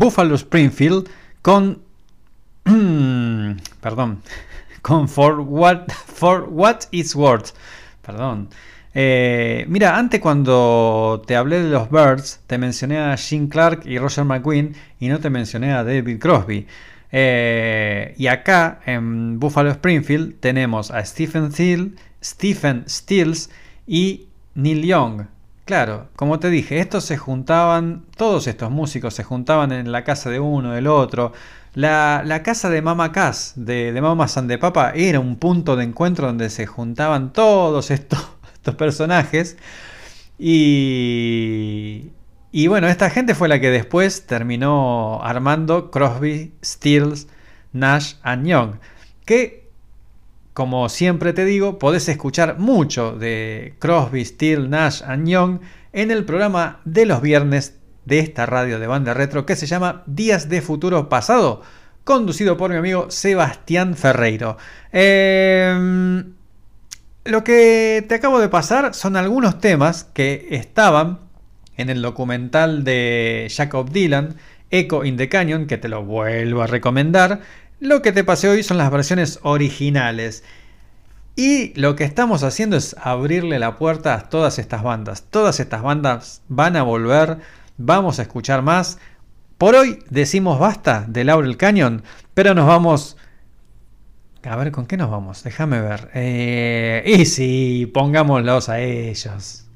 Buffalo Springfield con. (clears throat) perdón. (laughs) Con For What, for what It's Worth. Perdón. Eh, mira, antes cuando te hablé de los Birds, te mencioné a Gene Clark y Roger McQueen y no te mencioné a David Crosby. Eh, y acá en Buffalo Springfield tenemos a Stephen, Thiel, Stephen Stills y Neil Young. Claro, como te dije, estos se juntaban, todos estos músicos se juntaban en la casa de uno, del otro. La, casa de Mama Cass, de, Mama San de Papa, era un punto de encuentro donde se juntaban todos estos, (laughs) estos personajes. Y, y bueno, esta gente fue la que después terminó armando Crosby, Stills, Nash and Young. Que, como siempre te digo, podés escuchar mucho de Crosby, Stills, Nash and Young en el programa de los viernes de esta radio de banda retro que se llama Días de Futuro Pasado, conducido por mi amigo Sebastián Ferreiro. Eh, lo que te acabo de pasar son algunos temas que estaban en el documental de Jacob Dylan, Echo in the Canyon, que te lo vuelvo a recomendar. Lo que te pasé hoy son las versiones originales. Y lo que estamos haciendo es abrirle la puerta a todas estas bandas. Todas estas bandas van a volver, vamos a escuchar más. Por hoy decimos basta de Laurel Canyon, pero nos vamos... A ver, ¿con qué nos vamos? Déjame ver. Eh, y sí, pongámoslos a ellos.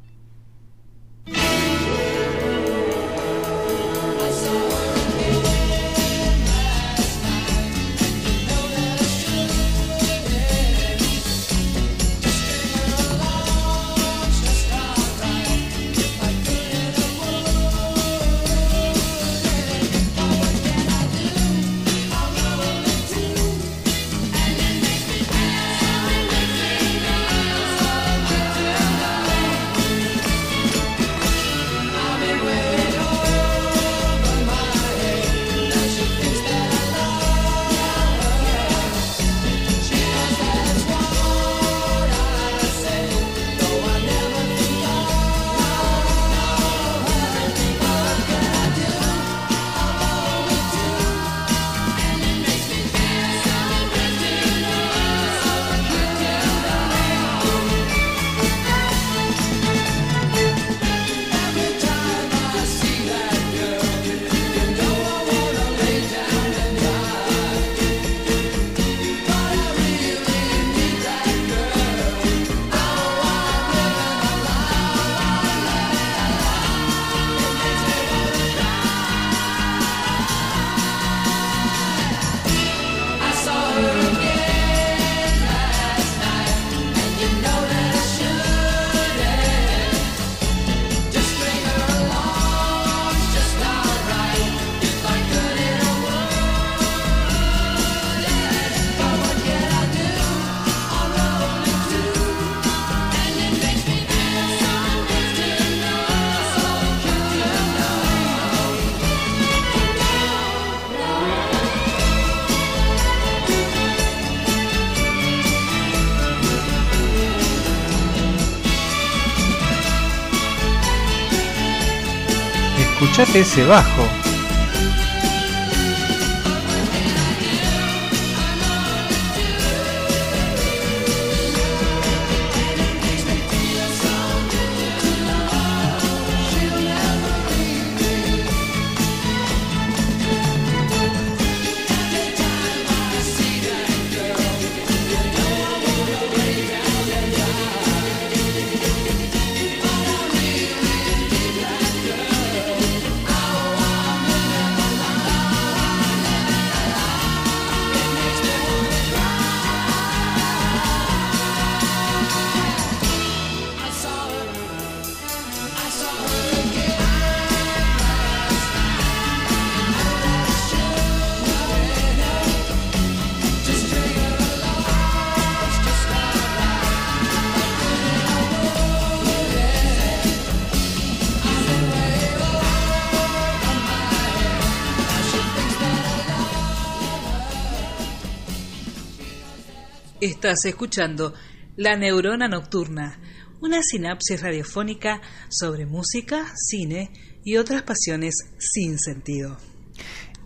Ese bajo.
Estás escuchando La Neurona Nocturna, una sinapsis radiofónica sobre música, cine y otras pasiones sin sentido.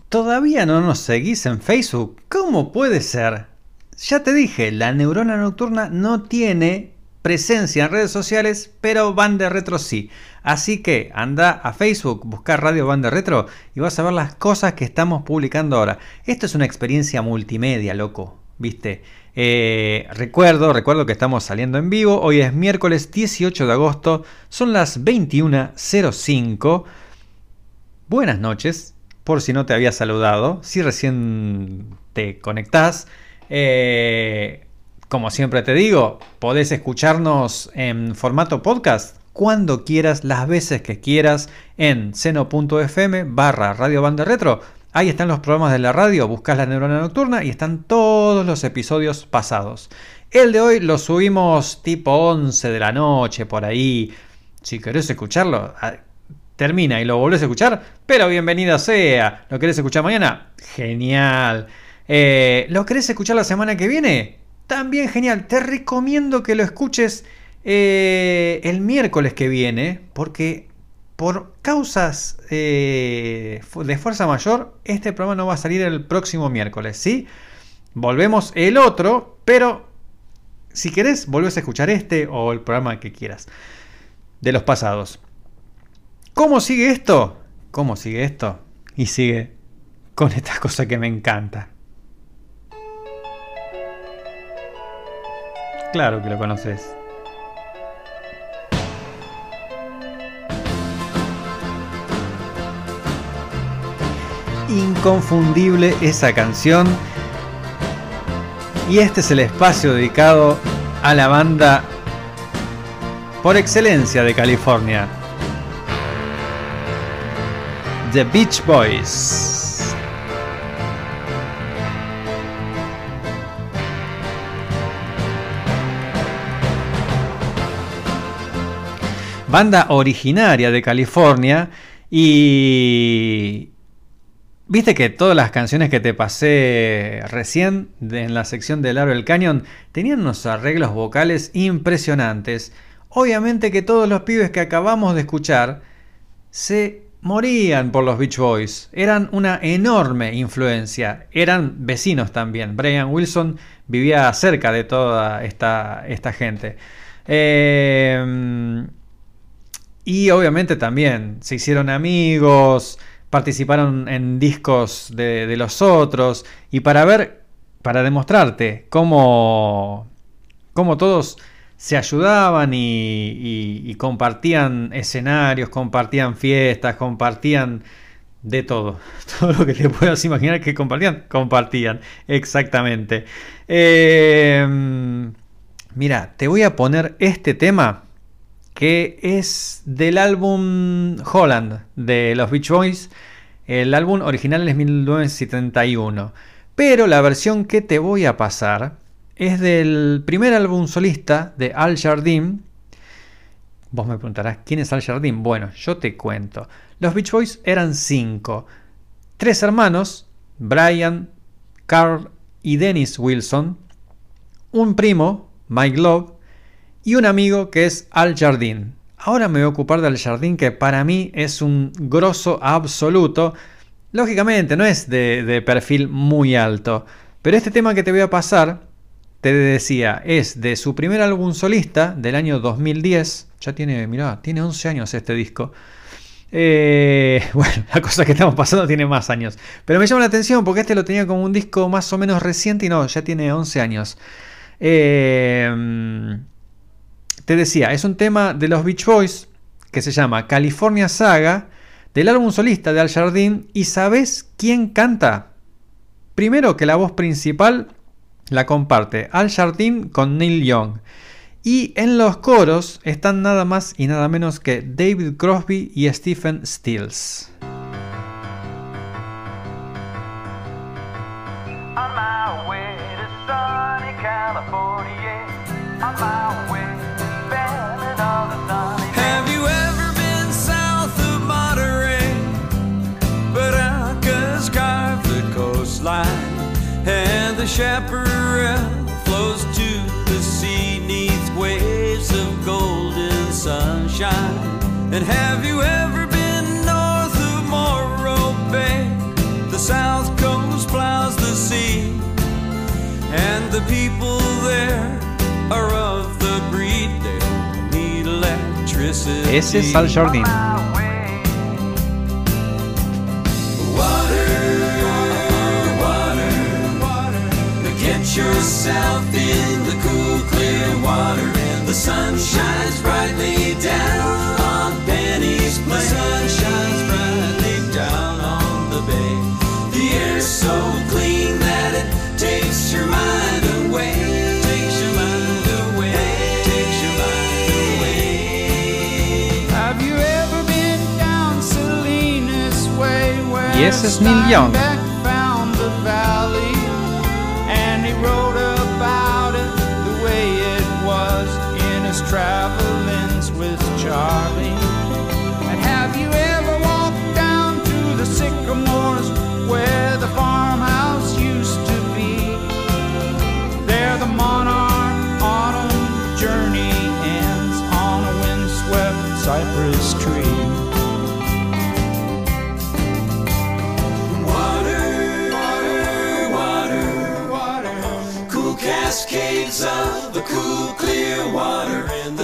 ¿Todavía no nos seguís en Facebook? ¿Cómo puede ser? Ya te dije, la neurona nocturna no tiene presencia en redes sociales, pero Bande Retro sí. Así que anda a Facebook, busca Radio Bande Retro y vas a ver las cosas que estamos publicando ahora. Esto es una experiencia multimedia, loco, ¿viste? Eh, recuerdo, recuerdo que estamos saliendo en vivo. Hoy es miércoles 18 de agosto, son las 21.05. Buenas noches, por si no te había saludado, si recién te conectás. Eh, como siempre te digo, podés escucharnos en formato podcast cuando quieras, las veces que quieras, en seno.fm barra Radio Banda Retro. Ahí están los programas de la radio, buscas la neurona nocturna y están todos los episodios pasados. El de hoy lo subimos tipo 11 de la noche, por ahí. Si querés escucharlo, a- termina y lo volvés a escuchar, pero bienvenida sea. ¿Lo querés escuchar mañana? Genial. Eh, ¿Lo querés escuchar la semana que viene? También genial. Te recomiendo que lo escuches eh, el miércoles que viene, porque por causas eh, de fuerza mayor, este programa no va a salir el próximo miércoles, ¿sí? Volvemos el otro, pero si querés, volvés a escuchar este o el programa que quieras de los pasados. ¿Cómo sigue esto? ¿Cómo sigue esto? Y sigue con esta cosa que me encanta. Claro que lo conoces. Inconfundible esa canción. Y este es el espacio dedicado a la banda por excelencia de California. The Beach Boys. Banda originaria de California y Viste que todas las canciones que te pasé recién de- en la sección del Aro del Cañón tenían unos arreglos vocales impresionantes. Obviamente que todos los pibes que acabamos de escuchar se morían por los Beach Boys. Eran una enorme influencia. Eran vecinos también. Brian Wilson vivía cerca de toda esta, esta gente. Eh, y obviamente también se hicieron amigos, participaron en discos de, los otros. Y para ver, para demostrarte cómo, cómo todos se ayudaban y, compartían escenarios, compartían fiestas, compartían de todo. (laughs) Todo lo que te puedas imaginar que compartían, compartían. Exactamente. Eh, mira, te voy a poner este tema que es del álbum Holland de los Beach Boys. El álbum original es 1971. Pero la versión que te voy a pasar es del primer álbum solista de Al Jardín. Vos me preguntarás, ¿quién es Al Jardín? Bueno, yo te cuento. Los Beach Boys eran cinco. Tres hermanos, Brian, Carl y Dennis Wilson. Un primo, Mike Love y un amigo que es Al Jardín. ahora me voy a ocupar del jardín que para mí es un grosso absoluto. Lógicamente, no es de, de perfil muy alto, pero este tema que te voy a pasar, te decía, es de su primer álbum solista del año 2010. Ya tiene, mirá, tiene 11 años este disco. Eh, (laughs) bueno, la cosa que estamos pasando tiene más años. Pero me llama la atención porque este lo tenía como un disco más o menos reciente y no, ya tiene 11 años. Eh, te decía, es un tema de los Beach Boys que se llama California Saga del álbum solista de Al Jardín. ¿Y sabes quién canta? Primero que la voz principal la comparte Al Jardín con Neil Young. Y en los coros están nada más y nada menos que David Crosby y Stephen Stills.
Chaparral flows to the sea neath waves of golden sunshine. And have you ever been north of Morro Bay? The south coast plows the sea, and the people there are of the breed they don't need electricity.
Ese es Al Jardín.
Get yourself in the cool, clear water, and the sun shines brightly down on Penny's Plain. The sun shines brightly down on the bay. The air's so clean that it takes your mind away. Takes your mind away. Takes your mind away.
Have you ever been down Salinas Way where
Y ese Neil Young.
In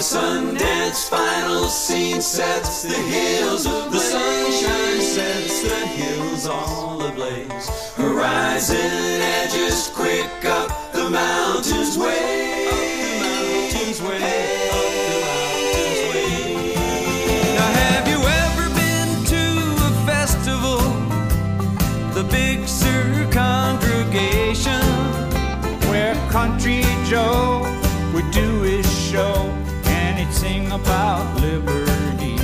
Sundance final scene sets the hills of the sunshine sets the hills all ablaze. Horizon edges quick up the mountains way. Up the mountains way. Up the mountains way. Now, have you ever been to a festival? The Big Sur
where Country Joe would do his show about liberty.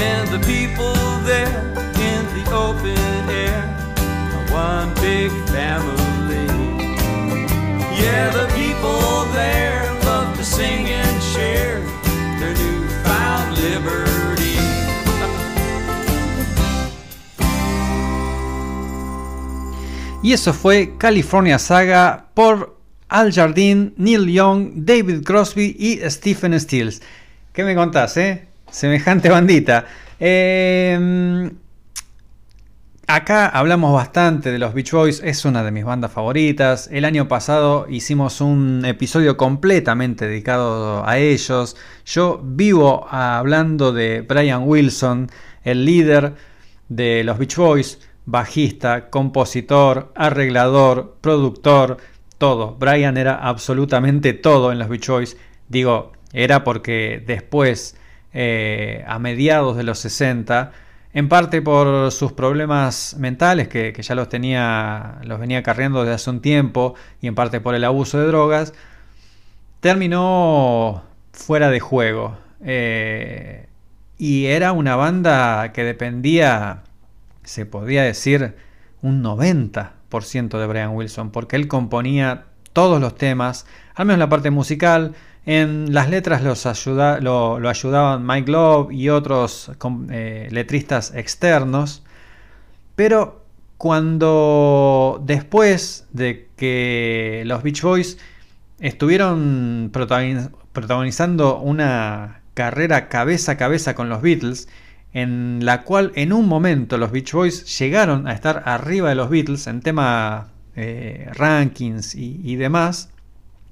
And the people there in the open air are one big family. Yeah, the people there love to sing and share their newfound liberty.
Y eso fue California Saga por Al Jardín, Neil Young, David Crosby y Stephen Stills. ¿Qué me contás, eh? Semejante (laughs) bandita. Eh, acá hablamos bastante de los Beach Boys, es una de mis bandas favoritas. El año pasado hicimos un episodio completamente dedicado a ellos. Yo vivo hablando de Brian Wilson, el líder de los Beach Boys, bajista, compositor, arreglador, productor, todo. Brian era absolutamente todo en los Beach Boys. Digo, era porque después, eh, a mediados de los 60, en parte por sus problemas mentales, que, ya los tenía, los venía carriendo desde hace un tiempo, y en parte por el abuso de drogas, terminó fuera de juego. Eh, y era una banda que dependía, se podía decir, un 90% de Brian Wilson, porque él componía todos los temas, al menos la parte musical. En las letras los ayuda, lo, ayudaban Mike Love y otros eh, letristas externos. Pero cuando después de que los Beach Boys estuvieron protagoniz- protagonizando una carrera cabeza a cabeza con los Beatles, en la cual en un momento los Beach Boys llegaron a estar arriba de los Beatles en tema eh, rankings y, demás.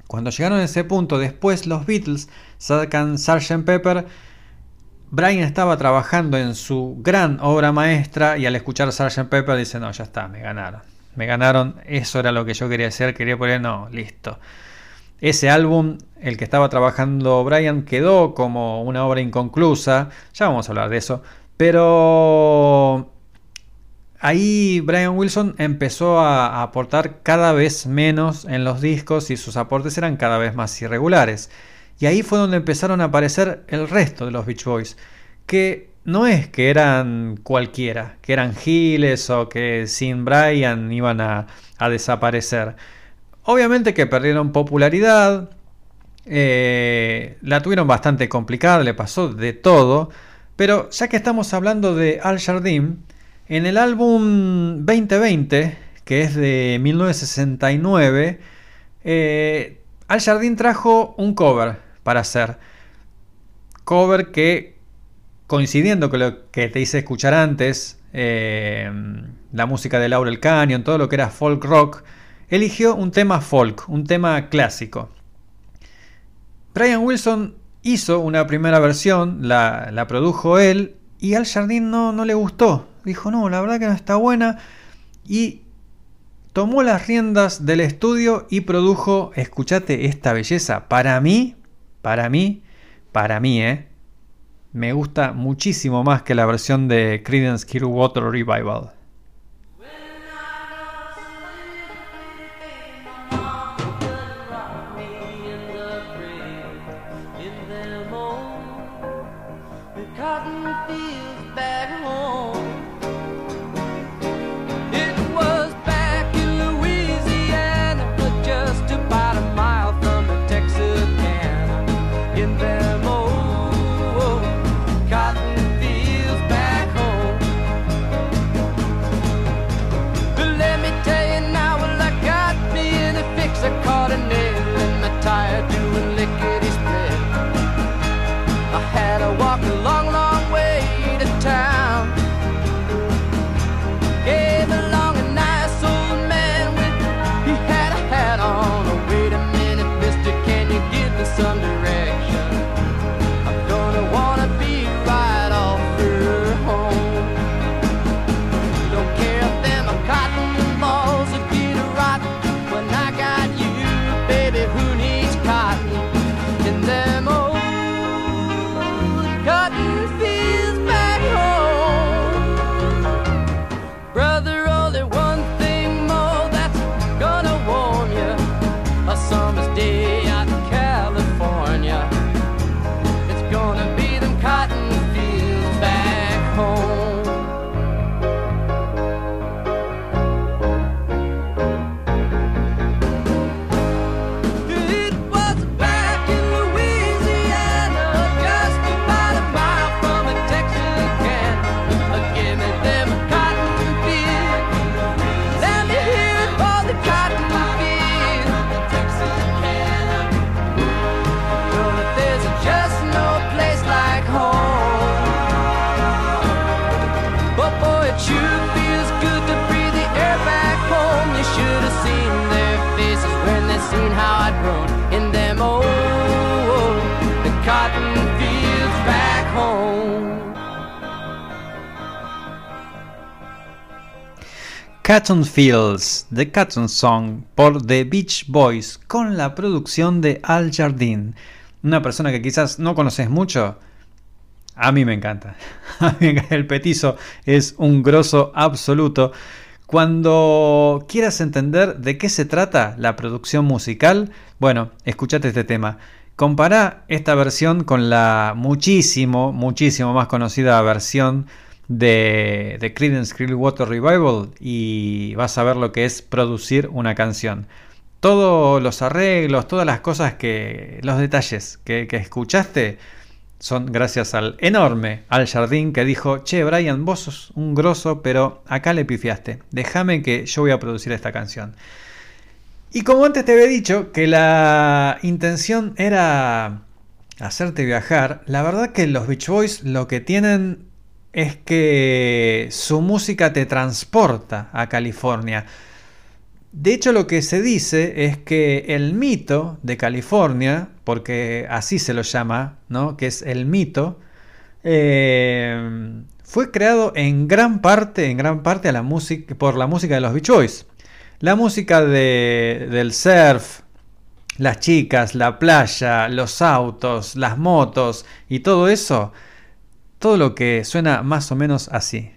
Cuando llegaron a ese punto, después los Beatles sacan Sgt. Pepper. Brian estaba trabajando en su gran obra maestra y al escuchar Sgt. Pepper dice, no, ya está, me ganaron. Me ganaron, eso era lo que yo quería hacer, quería poner, no, listo. Ese álbum, el que estaba trabajando Brian, quedó como una obra inconclusa, ya vamos a hablar de eso, pero ahí Brian Wilson empezó a aportar cada vez menos en los discos y sus aportes eran cada vez más irregulares. Y ahí fue donde empezaron a aparecer el resto de los Beach Boys, que no es que eran cualquiera, que eran giles o que sin Brian iban a, a desaparecer. Obviamente que perdieron popularidad, eh, la tuvieron bastante complicada, le pasó de todo, pero ya que estamos hablando de Al Jardín, en el álbum 2020, que es de 1969, eh, Al Jardín trajo un cover para hacer. Cover que, coincidiendo con lo que te hice escuchar antes, eh, la música de Laurel Canyon, todo lo que era folk rock, eligió un tema folk, un tema clásico. Brian Wilson hizo una primera versión, la, produjo él, y al Jardín no, no le gustó. Dijo, no, la verdad que no está buena. Y tomó las riendas del estudio y produjo, escúchate esta belleza, para mí, para mí, para mí, ¿eh? Me gusta muchísimo más que la versión de Creedence Clearwater Revival.
Cotton Fields, The Cotton
Song, por The Beach Boys, con la producción de Al Jardín. Una persona que quizás no conoces mucho. (laughs) A mí me encanta. El petizo es un grosso absoluto. Cuando quieras entender de qué se trata la producción musical, bueno, escúchate este tema. Compara esta versión con la muchísimo, muchísimo más conocida versión de, de Creedence Clearwater Revival y vas a ver lo que es producir una canción. Todos los arreglos, todas las cosas que, los detalles que, que escuchaste son gracias al enorme Al Jardín que dijo, che Brian, vos sos un grosso, pero acá le pifiaste, déjame que yo voy a producir esta canción. Y como antes te había dicho que la intención era hacerte viajar, la verdad que los Beach Boys lo que tienen es que su música te transporta a California. De hecho, lo que se dice es que el mito de California, porque así se lo llama, ¿no? que es el mito, eh, fue creado en gran parte, en gran parte por la música de los Beach Boys. La música de- del surf, las chicas, la playa, los autos, las motos y todo eso, todo lo que suena más o menos así.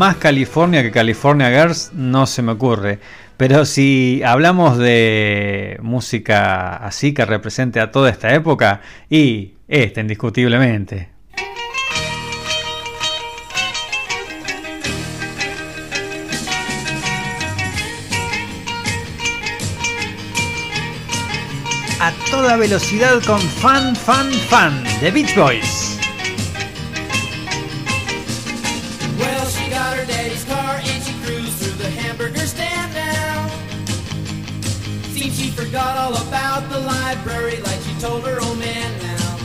Más California que California Girls no se me ocurre. Pero si hablamos de música así que represente a toda esta época, y esta indiscutiblemente. A toda velocidad con Fan Fan Fan de Beach Boys.
Forgot all about the library like she told her old man now.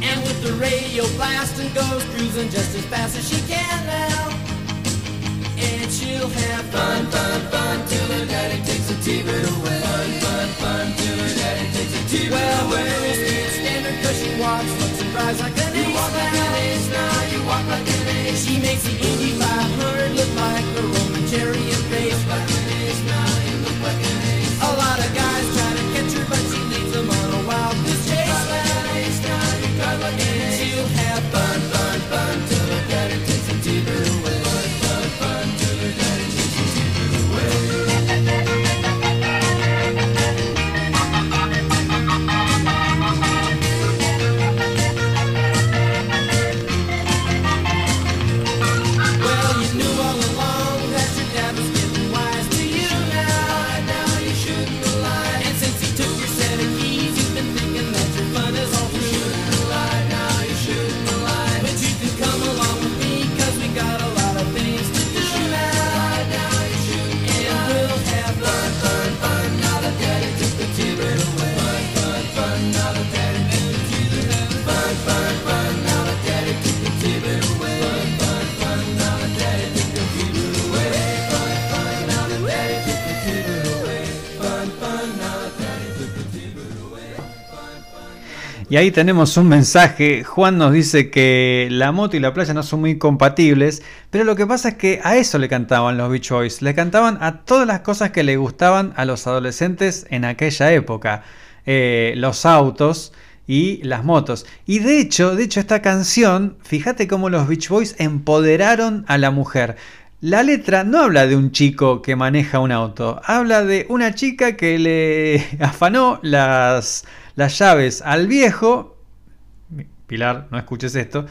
And with the radio blasting goes cruising just as fast as she can now. And she'll have fun, fun, fun till her daddy takes a T-bird away. Fun, fun, fun till her daddy takes a T-bird well, away. Well, girls can't stand her 'cause she walks, looks and drives like an ace. You walk like an ace now, you walk like an ace. She makes the Indy 500 look like a Roman chariot race. Like you drive
Y ahí tenemos un mensaje. Juan nos dice que la moto y la playa no son muy compatibles, pero lo que pasa es que a eso le cantaban los Beach Boys. Le cantaban a todas las cosas que le gustaban a los adolescentes en aquella época. Eh, los autos y las motos. Y de hecho, de hecho esta canción, fíjate cómo los Beach Boys empoderaron a la mujer. La letra no habla de un chico que maneja un auto, habla de una chica que le (laughs) afanó las, las llaves al viejo. Pilar, no escuches esto.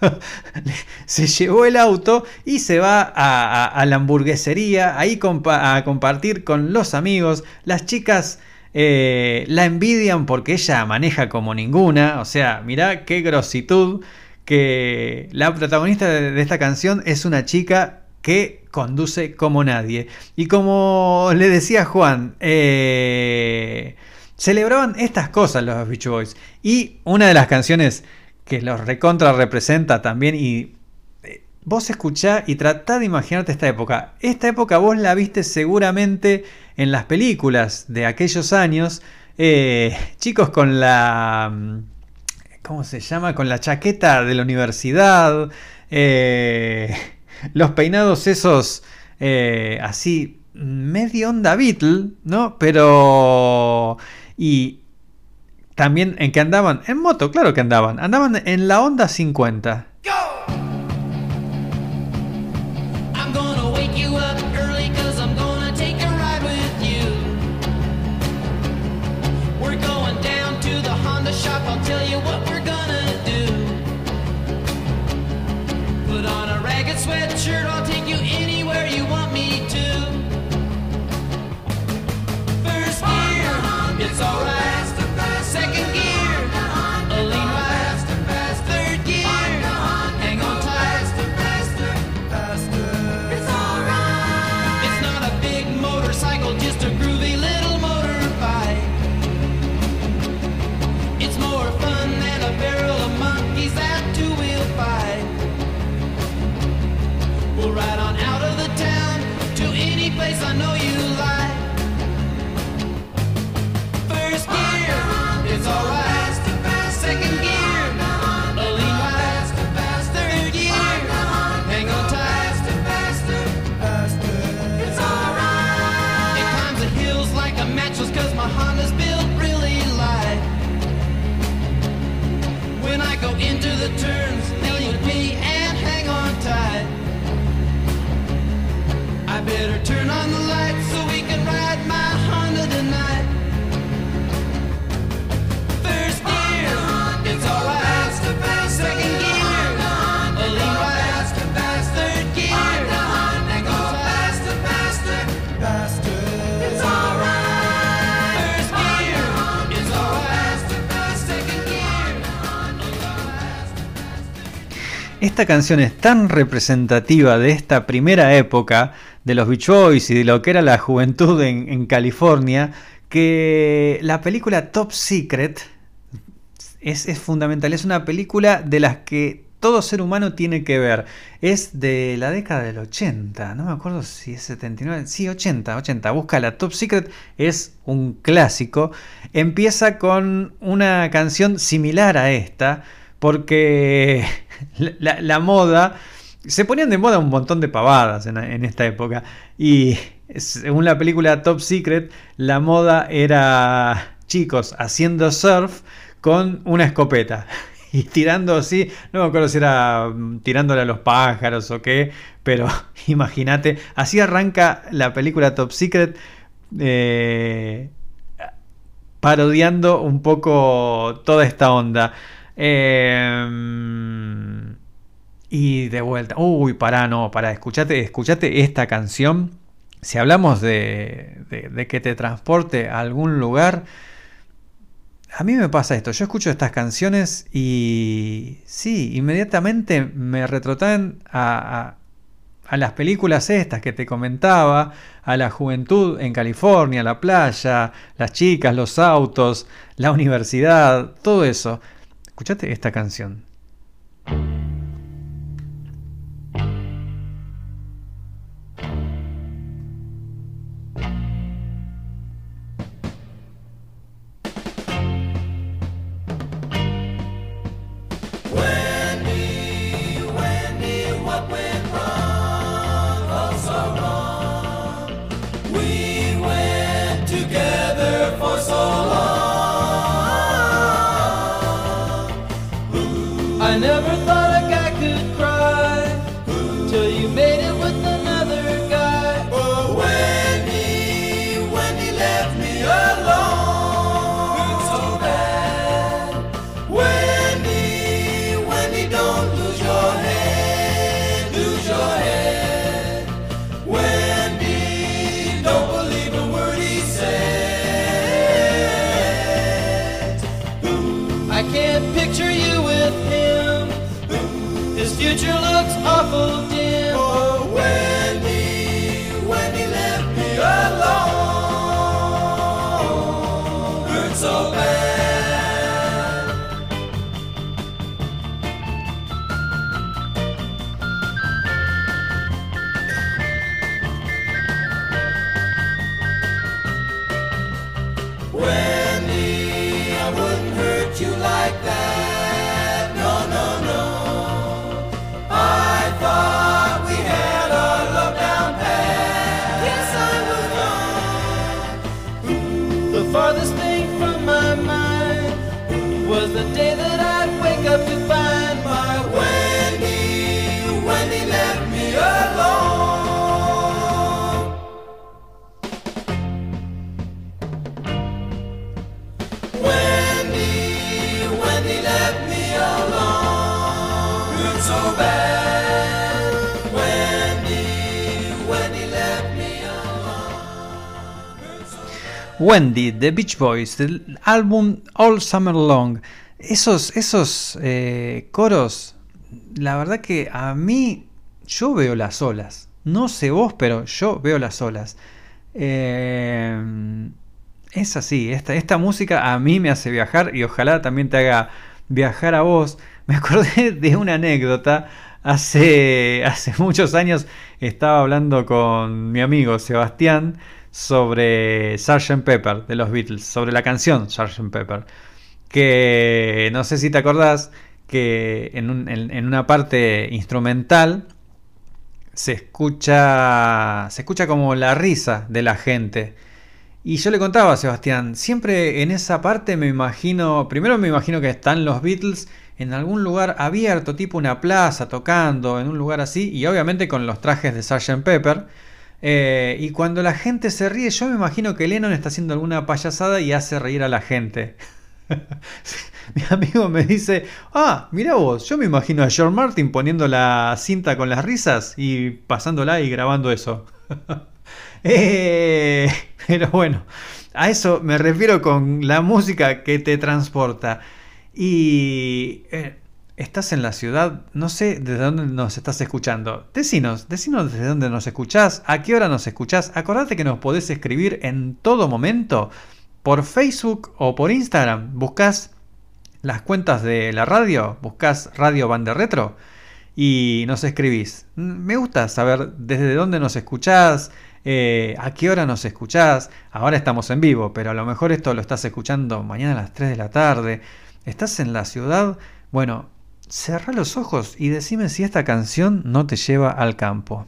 (laughs) se llevó el auto y se va a, la hamburguesería ahí a compartir con los amigos. Las chicas eh, la envidian porque ella maneja como ninguna. O sea, mirá qué grositud que la protagonista de, de esta canción es una chica que conduce como nadie. Y como le decía Juan, eh, celebraban estas cosas los Beach Boys. Y una de las canciones que los recontra representa también y eh, vos escuchá y tratá de imaginarte esta época. Esta época vos la viste seguramente en las películas de aquellos años. eh, chicos con la... mm, ¿Cómo se llama? Con la chaqueta de la universidad. eh, los peinados esos eh, así medio onda Beatle, ¿no? Pero... Y también en que andaban, en moto, claro que andaban, andaban en la onda 50.
The turns,
Esta canción es tan representativa de esta primera época de los Beach Boys y de lo que era la juventud en, California que la película Top Secret es, es fundamental. Es una película de las que todo ser humano tiene que ver. Es de la década del 80, no me acuerdo si es 79, sí, 80, 80. Búscala, Top Secret es un clásico. Empieza con una canción similar a esta, porque (laughs) la, moda, se ponían de moda un montón de pavadas en, en esta época. Y según la película Top Secret, la moda era chicos haciendo surf con una escopeta. (laughs) Y tirando así, no me acuerdo si era mm, tirándole a los pájaros o qué, pero (laughs) imagínate, así arranca la película Top Secret, eh, parodiando un poco toda esta onda. Eh, y de vuelta, uy, pará, no, pará, escuchate, escuchate esta canción. Si hablamos de, de- de que te transporte a algún lugar, a mí me pasa esto, yo escucho estas canciones y sí, inmediatamente me retrotraen a, a- a las películas estas que te comentaba, a la juventud en California, la playa, las chicas, los autos, la universidad, todo eso. Escuchate esta canción.
Wendy, The
Beach Boys, del álbum All Summer Long. Esos, esos eh, coros, la verdad que a mí, yo veo las olas. No sé vos, pero yo veo las olas. Eh, es así, esta, esta música a mí me hace viajar y ojalá también te haga viajar a vos. (laughs) Me acordé de una anécdota. Hace, (laughs) hace muchos años estaba hablando con mi amigo Sebastián sobre Sgt. Pepper de los Beatles, sobre la canción Sgt. Pepper. Que no sé si te acordás que en, en- en una parte instrumental se escucha, se escucha como la risa de la gente. Y yo le contaba a Sebastián, siempre en esa parte me imagino, primero me imagino que están los Beatles en algún lugar abierto, tipo una plaza, tocando, en un lugar así, y obviamente con los trajes de Sgt. Pepper. Eh, y cuando la gente se ríe, yo me imagino que Lennon está haciendo alguna payasada y hace reír a la gente. (laughs) Mi amigo me dice, ah, mira vos, yo me imagino a George Martin poniendo la cinta con las risas y pasándola y grabando eso. (laughs) Eh, pero bueno, a eso me refiero con la música que te transporta. Y eh, estás en la ciudad, no sé desde dónde nos estás escuchando. Decinos, decinos desde dónde nos escuchás, a qué hora nos escuchás. Acordate que nos podés escribir en todo momento por Facebook o por Instagram. Buscás las cuentas de la radio, buscás Radio Bande Retro y nos escribís. Me gusta saber desde dónde nos escuchás, eh, a qué hora nos escuchás. Ahora estamos en vivo, pero a lo mejor esto lo estás escuchando mañana a las 3 de la tarde. ¿Estás en la ciudad? Bueno, cerrá los ojos y decime si esta canción no te lleva al campo.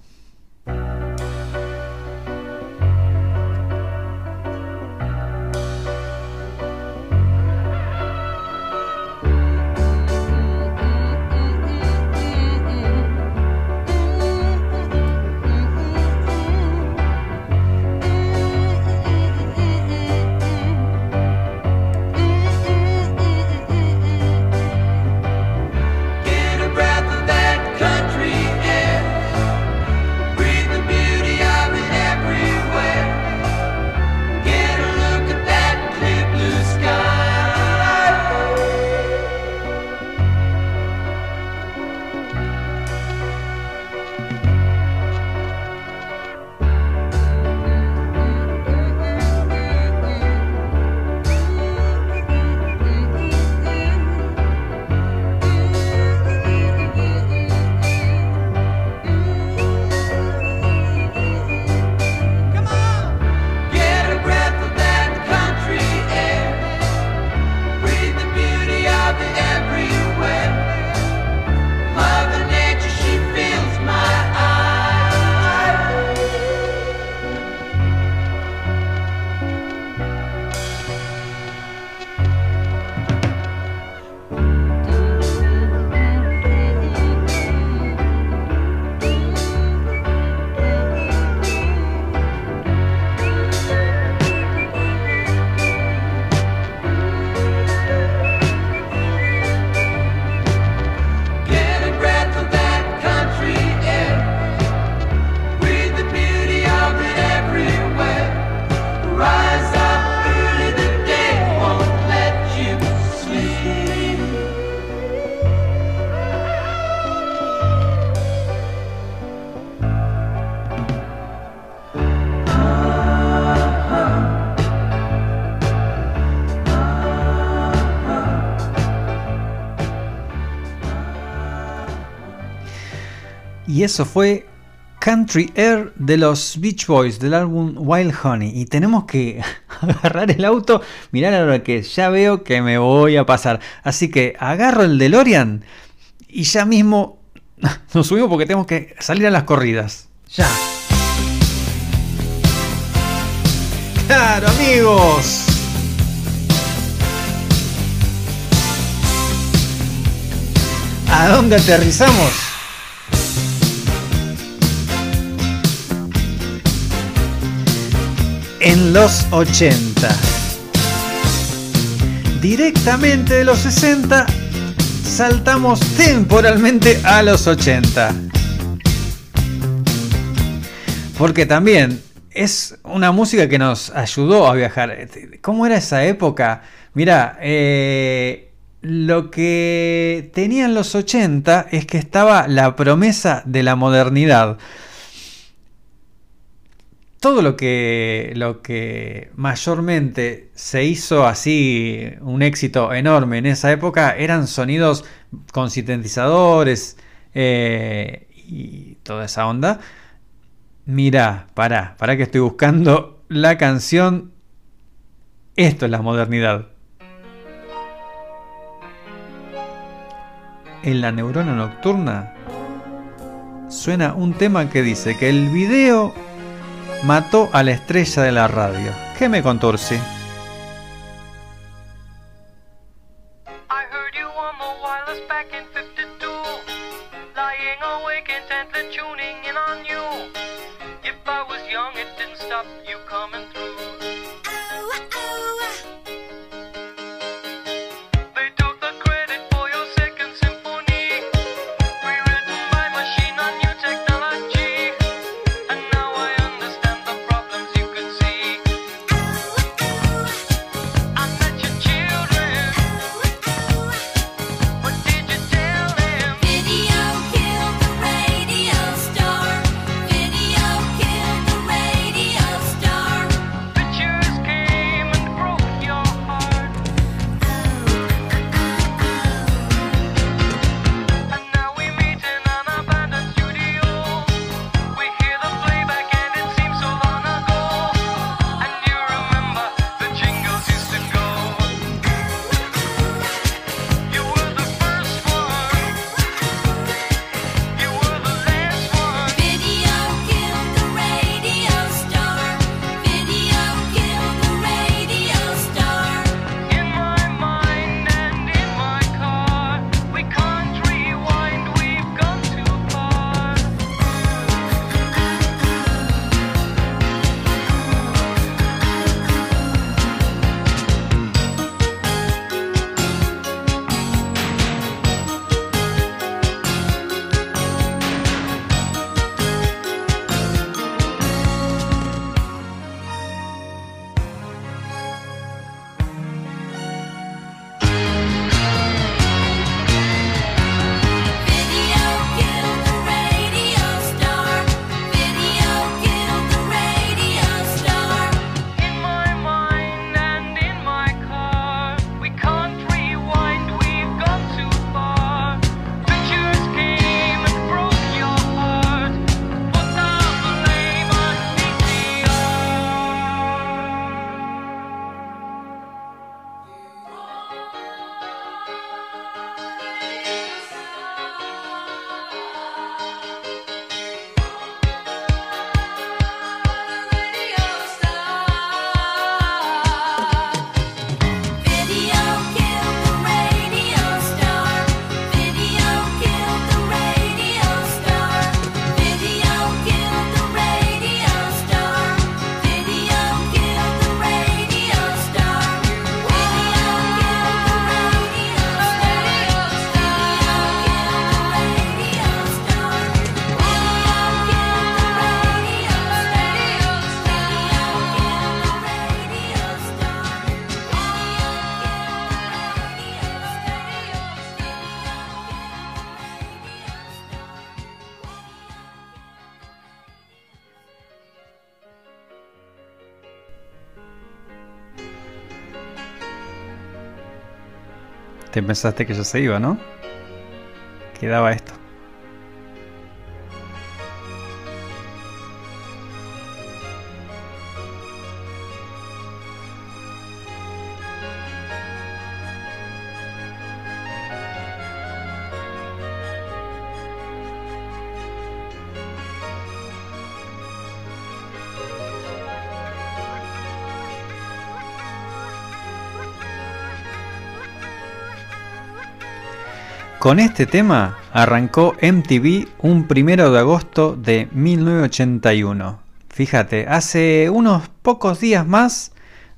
Y eso fue Country Air de los Beach Boys del álbum Wild Honey. Y tenemos que (laughs) agarrar el auto, mirar a la que ya veo que me voy a pasar. Así que agarro el DeLorean y ya mismo (laughs) nos subimos porque tenemos que salir a las corridas. Ya. Claro, amigos. ¿A dónde aterrizamos? En los 80. Directamente de los 60 saltamos temporalmente a los 80. Porque también es una música que nos ayudó a viajar. ¿Cómo era esa época? Mira, eh, lo que tenían los 80 es que estaba la promesa de la modernidad. Todo lo que, lo que mayormente se hizo así un éxito enorme en esa época eran sonidos con sintetizadores eh, y toda esa onda. Mira, pará, pará que estoy buscando la canción. Esto es la modernidad. En la neurona nocturna suena un tema que dice que el video mató a la estrella de la radio. ¿Qué me contó Ursi?
I heard you on the wireless back in 52. Lying awake intently tuning in on you. If I was young, it didn't stop you coming through.
Te pensaste que ya se iba, ¿no? Quedaba esto. Con este tema arrancó MTV un primero de agosto de 1981. Fíjate, hace unos pocos días más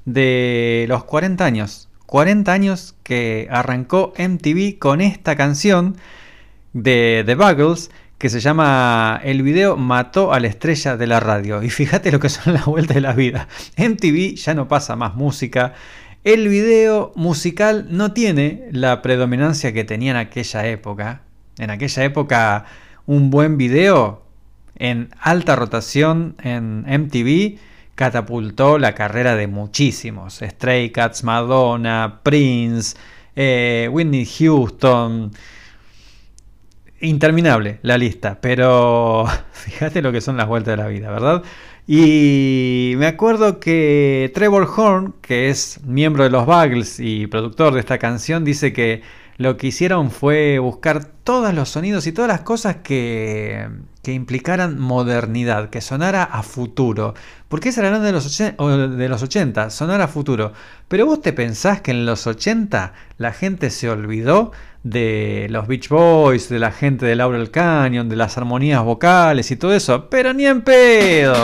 de los 40 años. 40 años que arrancó MTV con esta canción de The Buggles que se llama El video mató a la estrella de la radio. Y fíjate lo que son las vueltas de la vida. MTV ya no pasa más música. El video musical no tiene la predominancia que tenía en aquella época. En aquella época un buen video en alta rotación en MTV catapultó la carrera de muchísimos. Stray Cats, Madonna, Prince, eh, Whitney Houston. Interminable la lista, pero (laughs) fíjate lo que son las vueltas de la vida, ¿verdad? Y me acuerdo que Trevor Horn, que es miembro de los Buggles y productor de esta canción, dice que lo que hicieron fue buscar todos los sonidos y todas las cosas que, implicaran modernidad, que sonara a futuro. Porque esa era la de los, de los 80, sonar a futuro. Pero vos te pensás que en los 80 la gente se olvidó de los Beach Boys, de la gente de Laurel Canyon, de las armonías vocales y todo eso. Pero ni en pedo.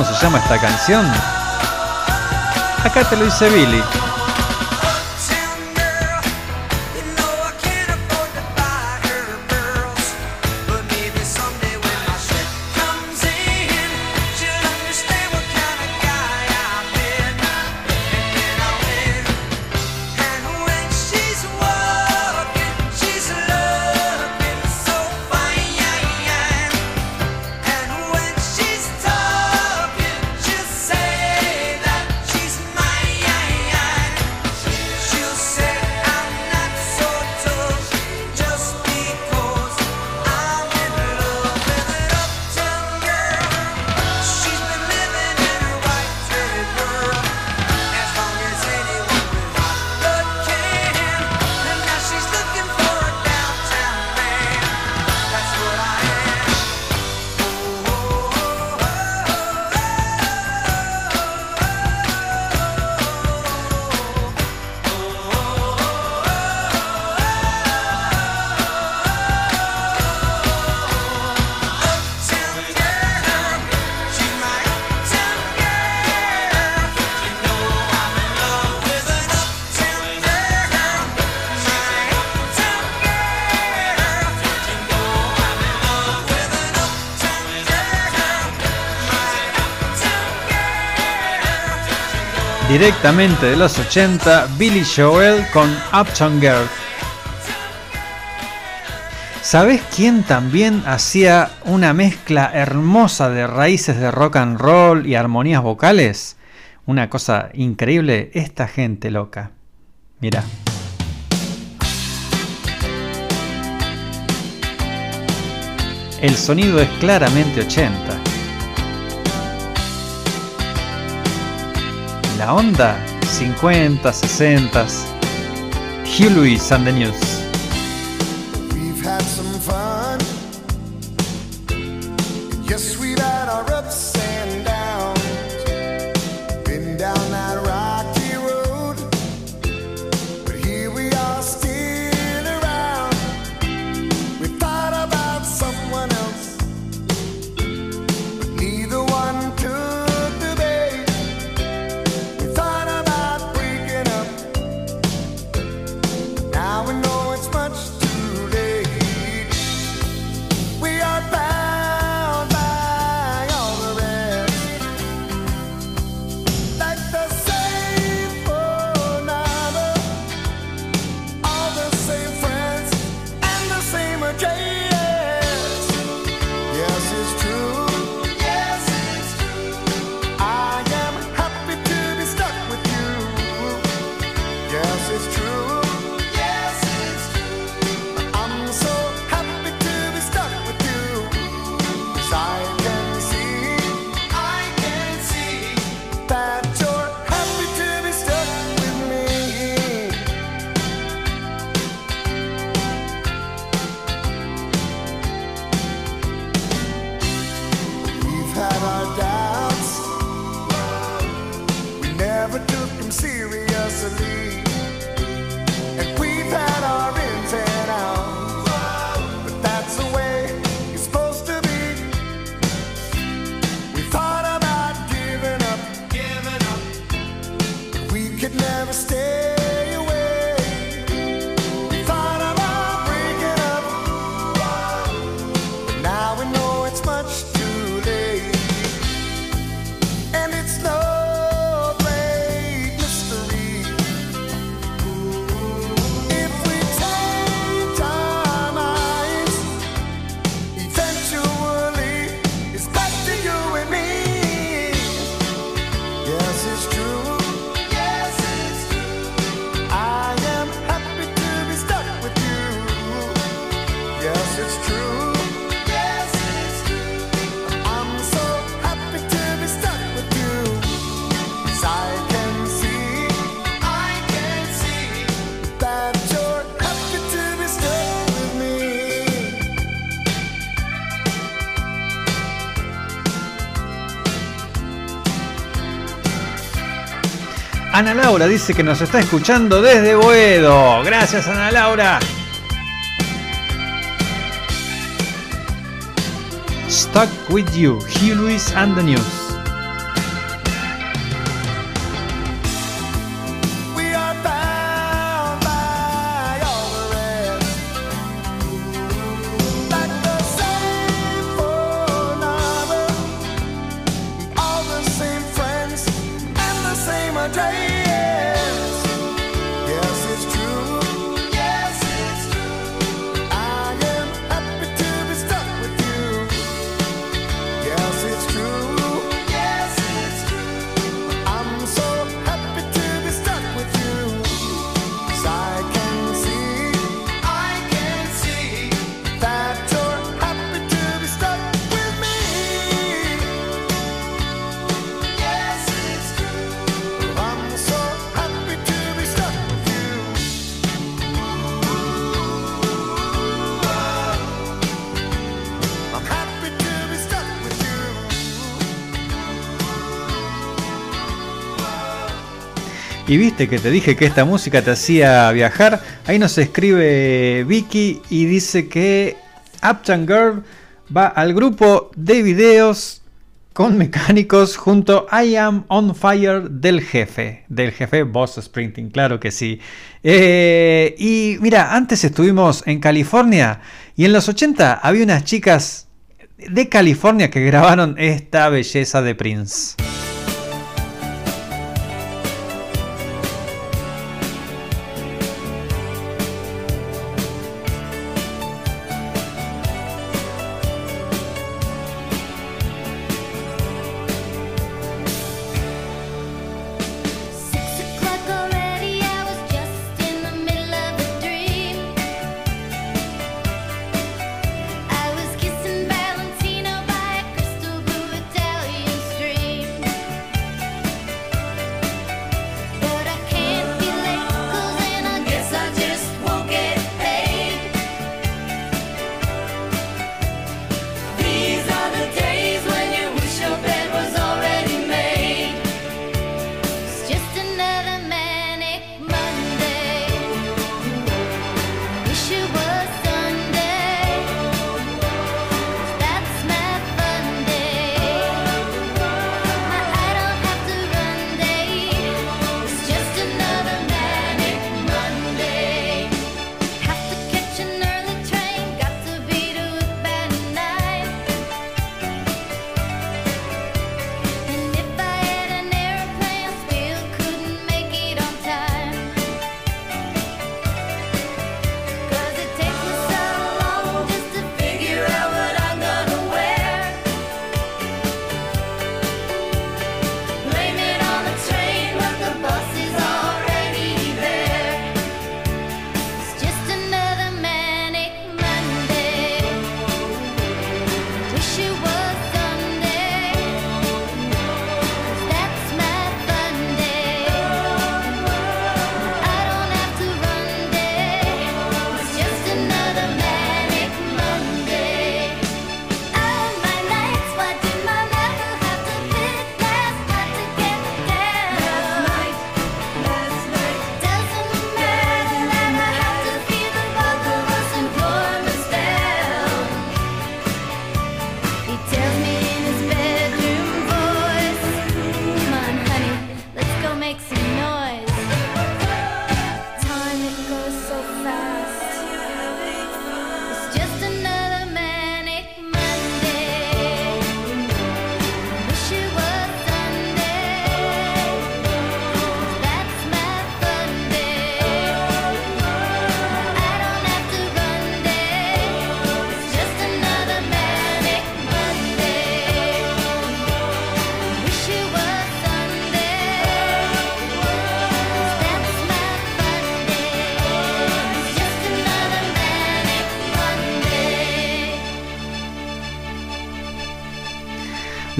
¿Cómo se llama esta canción? Acá te lo dice Billy. Directamente de los 80, Billy Joel con Uptown Girl. ¿Sabés quién también hacía una mezcla hermosa de raíces de rock and roll y armonías vocales? Una cosa increíble, esta gente loca. Mira. El sonido es claramente 80. La onda 50, 60. Hugh Lewis and the News.
else is true.
Ana Laura dice que nos está escuchando desde Boedo. Gracias, Ana Laura. Stuck with you, Hugh Lewis and the News. Este que te dije que esta música te hacía viajar. Ahí nos escribe Vicky y dice que Uptown Girl va al grupo de videos con mecánicos junto a I Am On Fire del jefe, del jefe Boss Sprinting, claro que sí. Eh, y mira, antes estuvimos en California y en los 80 había unas chicas de California que grabaron esta belleza de Prince.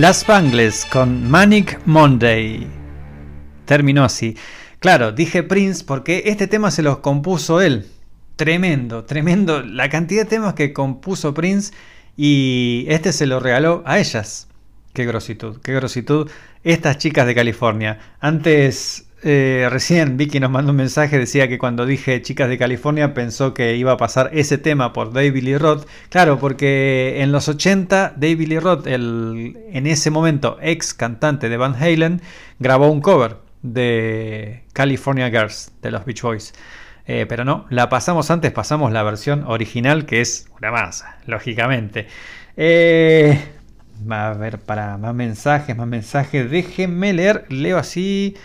Las Bangles con Manic Monday. Terminó así. Claro, dije Prince porque este tema se los compuso él. Tremendo, tremendo. La cantidad de temas que compuso Prince y este se lo regaló a ellas. Qué grositud, qué grositud. Estas chicas de California. Antes, eh, recién Vicky nos mandó un mensaje, decía que cuando dije chicas de California pensó que iba a pasar ese tema por David Lee Roth. Claro, porque en los 80 David Lee Roth, el, en ese momento ex cantante de Van Halen, grabó un cover de California Girls de los Beach Boys. Eh, pero no, la pasamos antes, pasamos la versión original que es una masa, lógicamente. Eh, a ver, para más mensajes, más mensajes, déjenme leer, leo así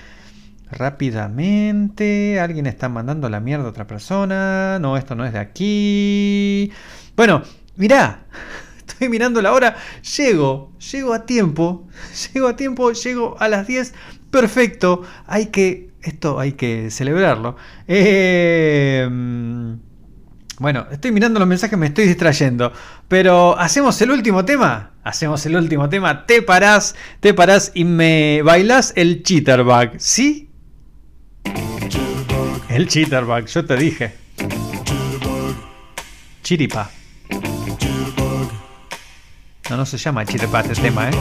rápidamente. Alguien está mandando la mierda a otra persona. No, esto no es de aquí. Bueno, mirá, (laughs) estoy mirando la hora. Llego, llego a tiempo. (laughs) Llego a tiempo, llego a las 10. Perfecto. Hay que, esto hay que celebrarlo. Eh, bueno, estoy mirando los mensajes, me estoy distrayendo. Pero hacemos el último tema. Hacemos el último tema. Te parás, te parás y me bailás el cheaterbug. ¿Sí? El cheaterbug, yo te dije. Chiripa. No, no se llama chiripa este tema, ¿eh?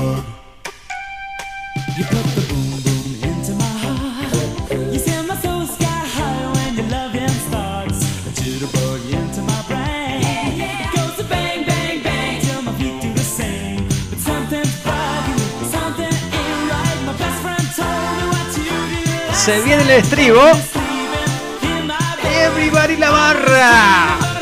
Se viene el estribo. Everybody la barra.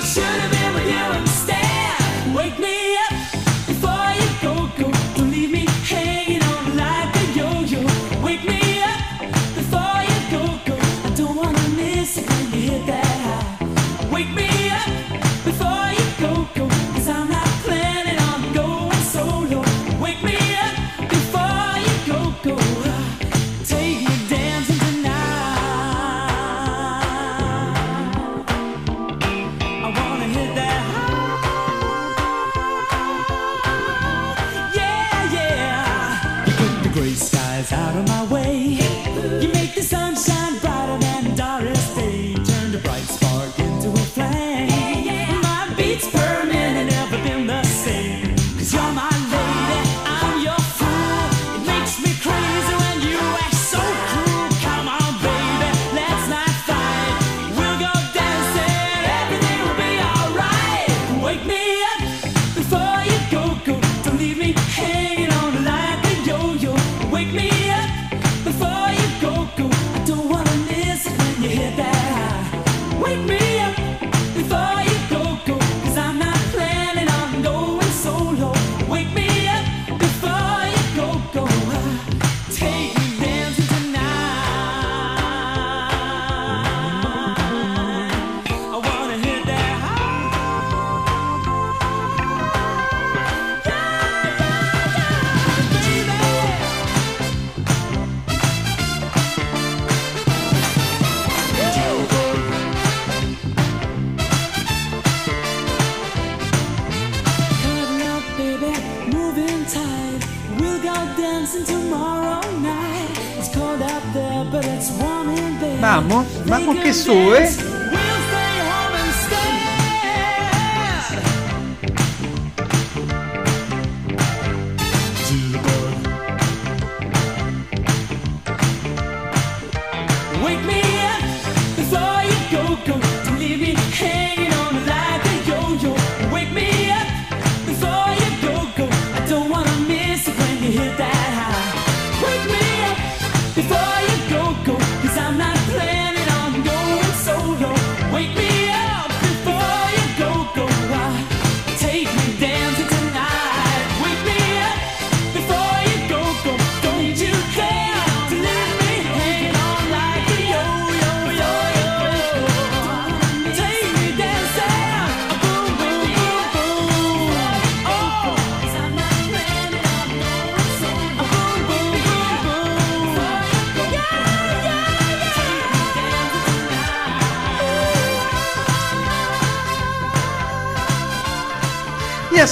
Vamos
They
que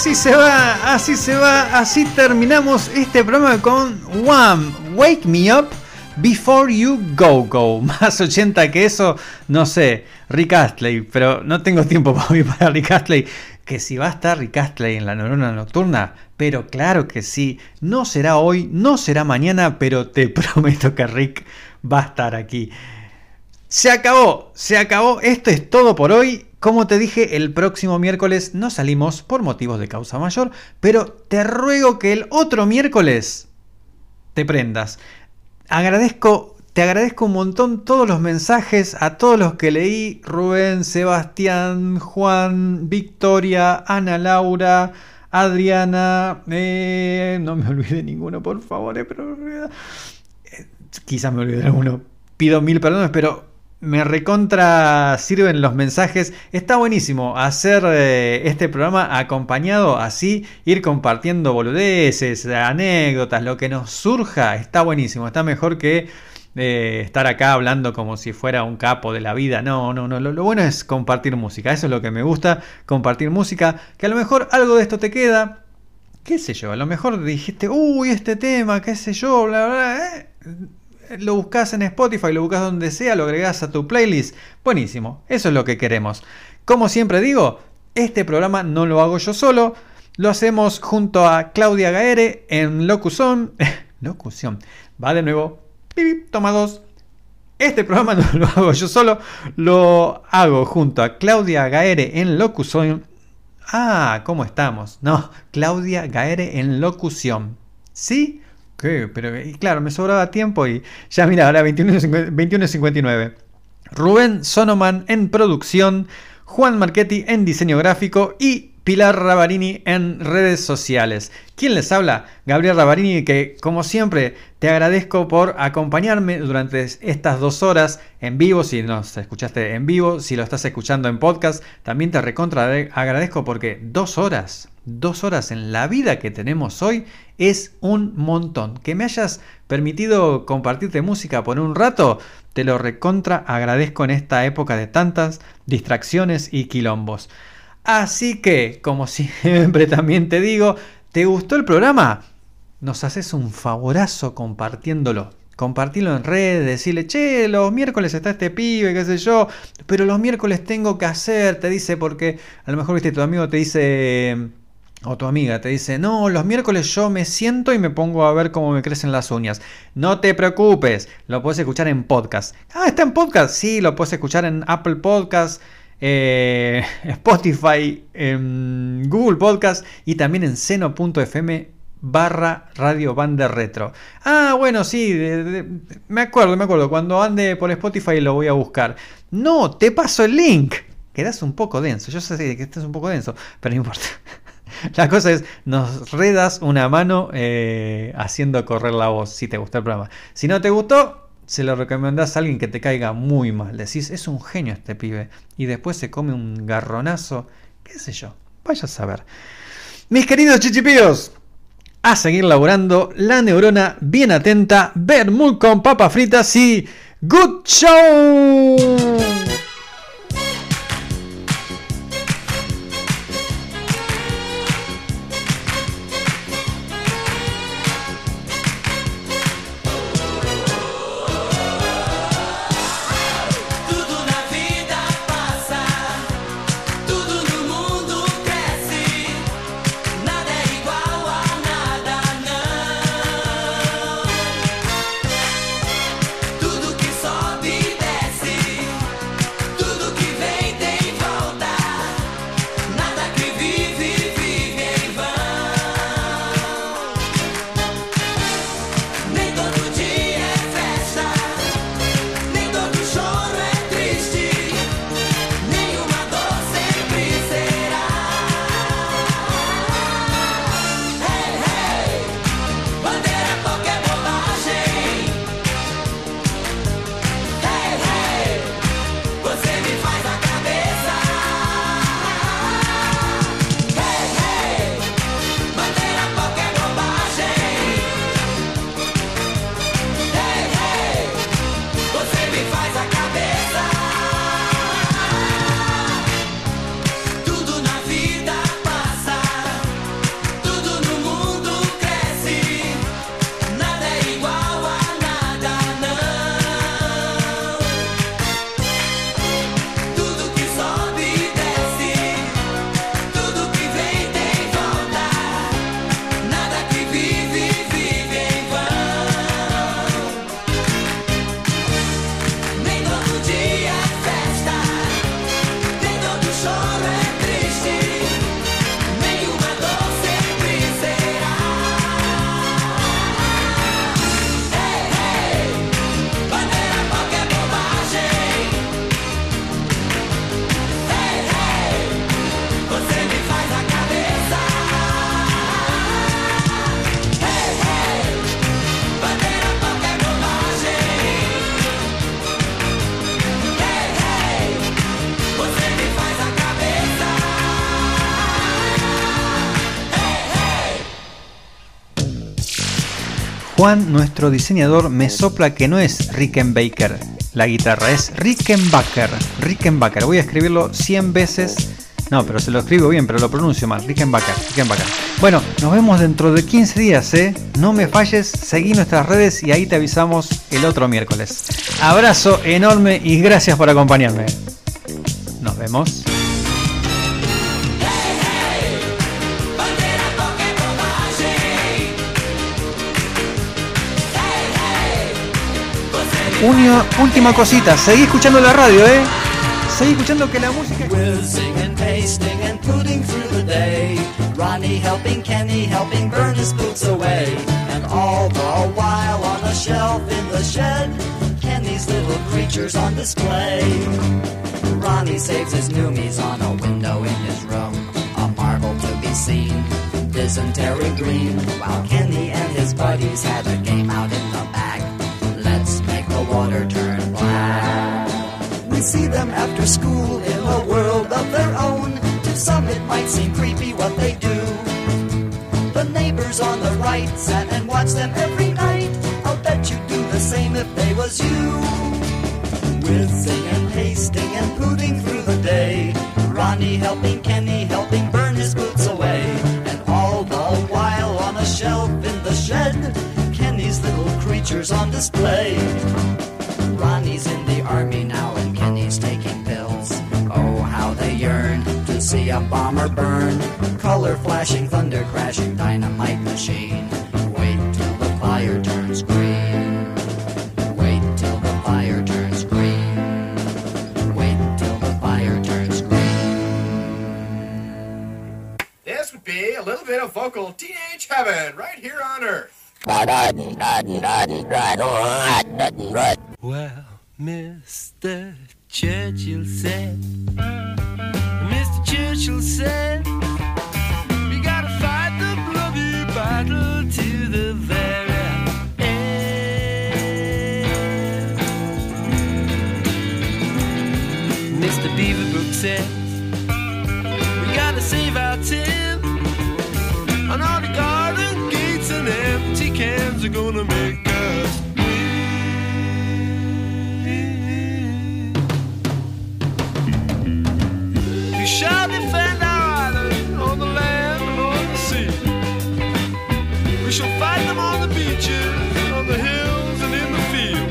así se va, así se va, así terminamos este programa con Wham! Wake Me Up Before You Go Go. (laughs) Más 80 que eso, no sé, Rick Astley, pero no tengo tiempo para ir para Rick Astley. Que si va a estar Rick Astley en la neurona nocturna, pero claro que sí. No será hoy, no será mañana, pero te (laughs) prometo que Rick va a estar aquí. Se acabó, se acabó. Esto es todo por hoy. Como te dije, el próximo miércoles no salimos por motivos de causa mayor, pero te ruego que el otro miércoles te prendas. Agradezco, te agradezco un montón todos los mensajes a todos los que leí. Rubén, Sebastián, Juan, Victoria, Ana Laura, Adriana. eh, no me olvide ninguno, por favor. eh, pero, eh, quizás me olvide de alguno. Pido mil perdones, pero me recontra sirven los mensajes. Está buenísimo hacer eh, este programa acompañado así, ir compartiendo boludeces, anécdotas, lo que nos surja. Está buenísimo. Está mejor que eh, estar acá hablando como si fuera un capo de la vida. No, no, no. Lo, bueno es compartir música. Eso es lo que me gusta. Compartir música. Que a lo mejor algo de esto te queda. Qué sé yo. A lo mejor dijiste, uy, este tema, qué sé yo, bla, bla. bla", eh lo buscas en Spotify, lo buscas donde sea, lo agregas a tu playlist. Buenísimo, eso es lo que queremos. Como siempre digo, este programa no lo hago yo solo, lo hacemos junto a Claudia Gaere en locución. (laughs) locución, va de nuevo. Toma dos. Este programa (laughs) no lo hago yo solo, lo hago junto a Claudia Gaere en locución. Ah, ¿cómo estamos? No, Claudia Gaere en locución. ¿Sí? ¿Qué? Pero y claro, me sobraba tiempo y ya mira, ahora 21.59. 21.59. Rubén Sonoman en producción, Juan Marchetti en diseño gráfico y Pilar Rabarini en redes sociales. ¿Quién les habla? Gabriel Rabarini, que como siempre te agradezco por acompañarme durante estas dos horas en vivo, si nos escuchaste en vivo, si lo estás escuchando en podcast, también te recontra agradezco porque dos horas, dos horas en la vida que tenemos hoy es un montón. Que me hayas permitido compartirte música por un rato, te lo recontra agradezco en esta época de tantas distracciones y quilombos. Así que, como (laughs) siempre también te digo, ¿te gustó el programa? Nos haces un favorazo compartiéndolo. Compartirlo en redes, decirle, che, los miércoles está este pibe, qué sé yo, pero los miércoles tengo que hacer, te dice, porque a lo mejor viste tu amigo te dice, o tu amiga te dice, no, los miércoles yo me siento y me pongo a ver cómo me crecen las uñas. No te preocupes, lo puedes escuchar en podcast. Ah, está en podcast, sí, lo puedes escuchar en Apple Podcast, eh, (laughs) Spotify, Google Podcast y también en seno.fm barra Radio Banda Retro. Ah, bueno, sí, de- me acuerdo, me acuerdo. Cuando ande por Spotify lo voy a buscar. No, te paso el link. Quedas un poco denso. Yo sé que estás un poco denso, pero no importa. (laughs) (laughs) La cosa es, nos redas una mano eh, haciendo correr la voz si te gustó el programa. Si no te gustó, se lo recomendás a alguien que te caiga muy mal. Decís, es un genio este pibe. Y después se come un garronazo, qué sé yo. Vaya a saber. Mis queridos chichipíos, a seguir laborando, la neurona bien atenta, Bermud con papas fritas y Good Show. Juan, nuestro diseñador, me sopla que no es Rickenbacker la guitarra, es Rickenbacker. Rickenbacker. Voy a escribirlo 100 veces. No, pero se lo escribo bien, pero lo pronuncio mal. Rickenbacker, Rickenbacker. Bueno, nos vemos dentro de 15 días, ¿eh? No me falles, seguí nuestras redes y ahí te avisamos el otro miércoles. Abrazo enorme y gracias por acompañarme. Nos vemos. Unio- última cosita, seguí escuchando la radio, ¿eh? Seguí escuchando que la música...
Whizzing and pasting and putting through the day. Ronnie helping Kenny, helping burn his boots away. And all the while on a shelf in the shed, Kenny's little creatures on display. Ronnie saves his noomies on a window in his room. A marvel to be seen, dysentery green. While Kenny and his buddies had a game out in turn black. We see them after school in a world of their own. To some it might seem creepy what they do. The neighbors on the right sat and watched them every night. I'll bet you'd do the same if they was you. Whizzing and pasting and pooting through the day. Ronnie helping Kenny helping burn his boots away. And all the while on a shelf in the shed, Kenny's little creatures on display. Ronnie's in the army now and Kenny's taking pills. Oh, how they yearn to see a bomber burn. Color flashing, thunder crashing, dynamite machine. Wait till the fire turns green. Wait till the fire turns green. Wait till the fire turns green.
This would be a little bit of vocal teenage heaven right here on Earth.
Well, Mr. Churchill said, Mr. Churchill said, we gotta fight the bloody battle to the very end. Mr. Beaverbrook said, we gotta save our tin, and all the garden gates and empty cans are gonna make shall fight them on the beaches, on the hills and in the field.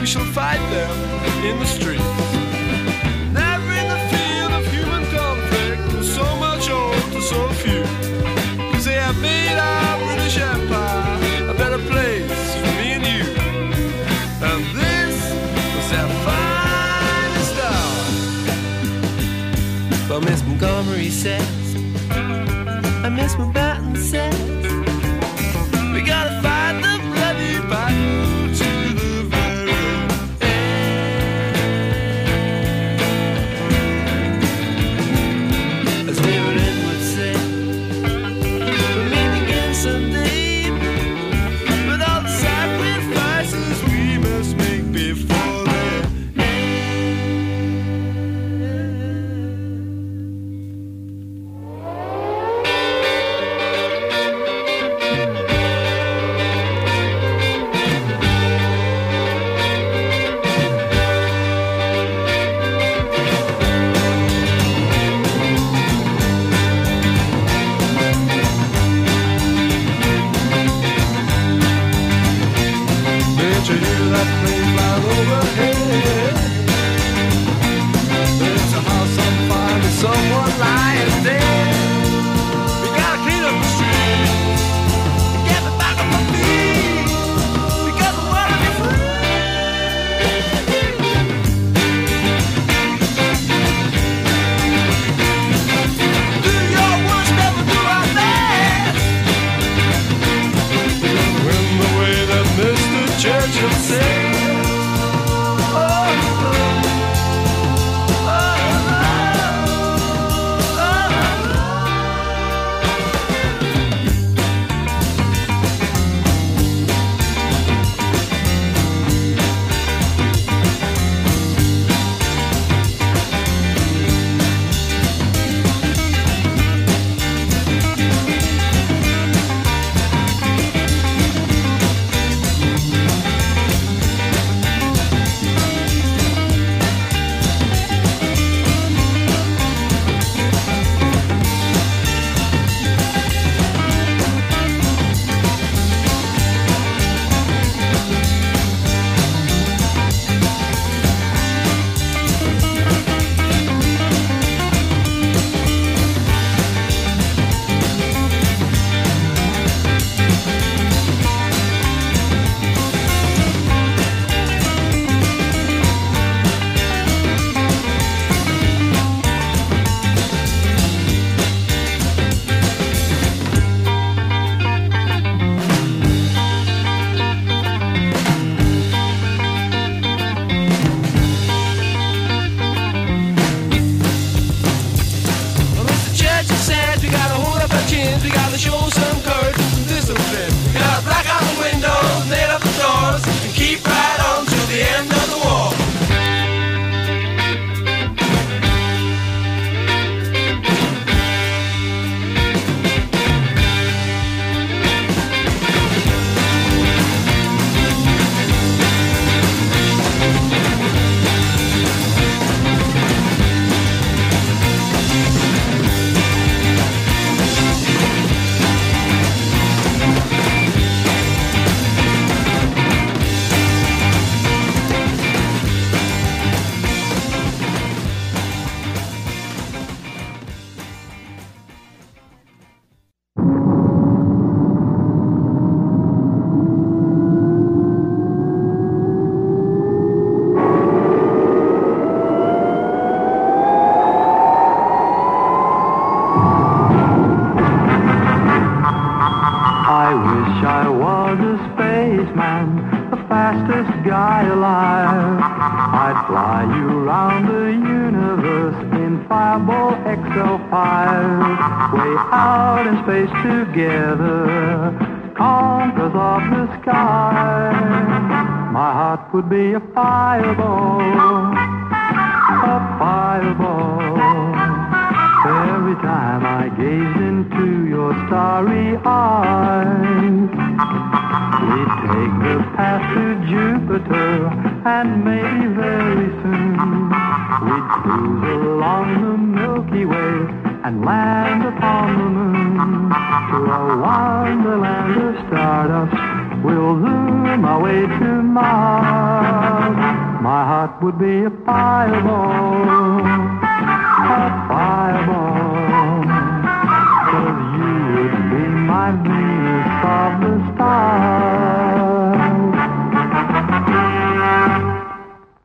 We shall fight them in the streets. Never in the field of human conflict with so much old to so few. Cause they have made our British Empire a better place for me and you. And this was our finest hour. But Miss Montgomery says, and Miss says, we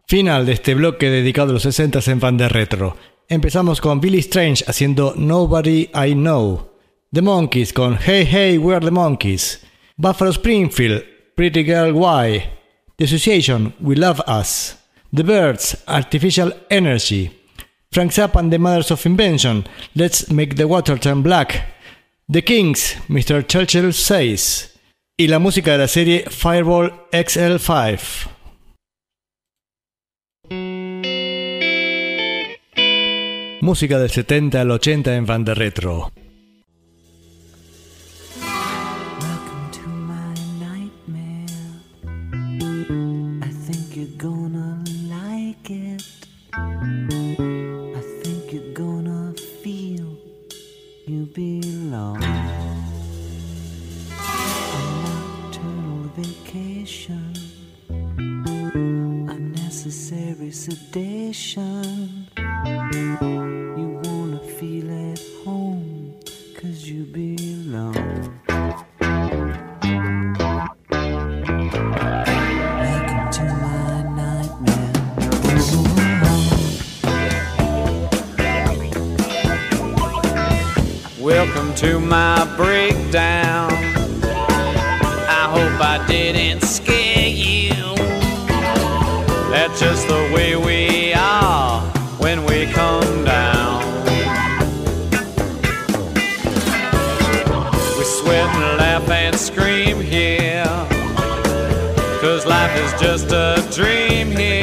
Final de este bloque dedicado a los 60 en fan de retro. Empezamos con Billy Strange haciendo Nobody I Know. The Monkeys con Hey Hey We're the Monkeys. Buffalo Springfield, Pretty Girl Why. The Association, We Love Us. The Birds, Artificial Energy. Frank Zappa and the Mothers of Invention, Let's Make the Water Turn Black. The Kings, Mr. Churchill Says. Y la música de la serie Fireball XL5. Música del 70 al 80 en Van de Retro.
Sedation. You wanna feel at home, cause you belong. Welcome to my nightmare.
Welcome to my breakdown. I hope I didn't scare you. That's just the just a dream here.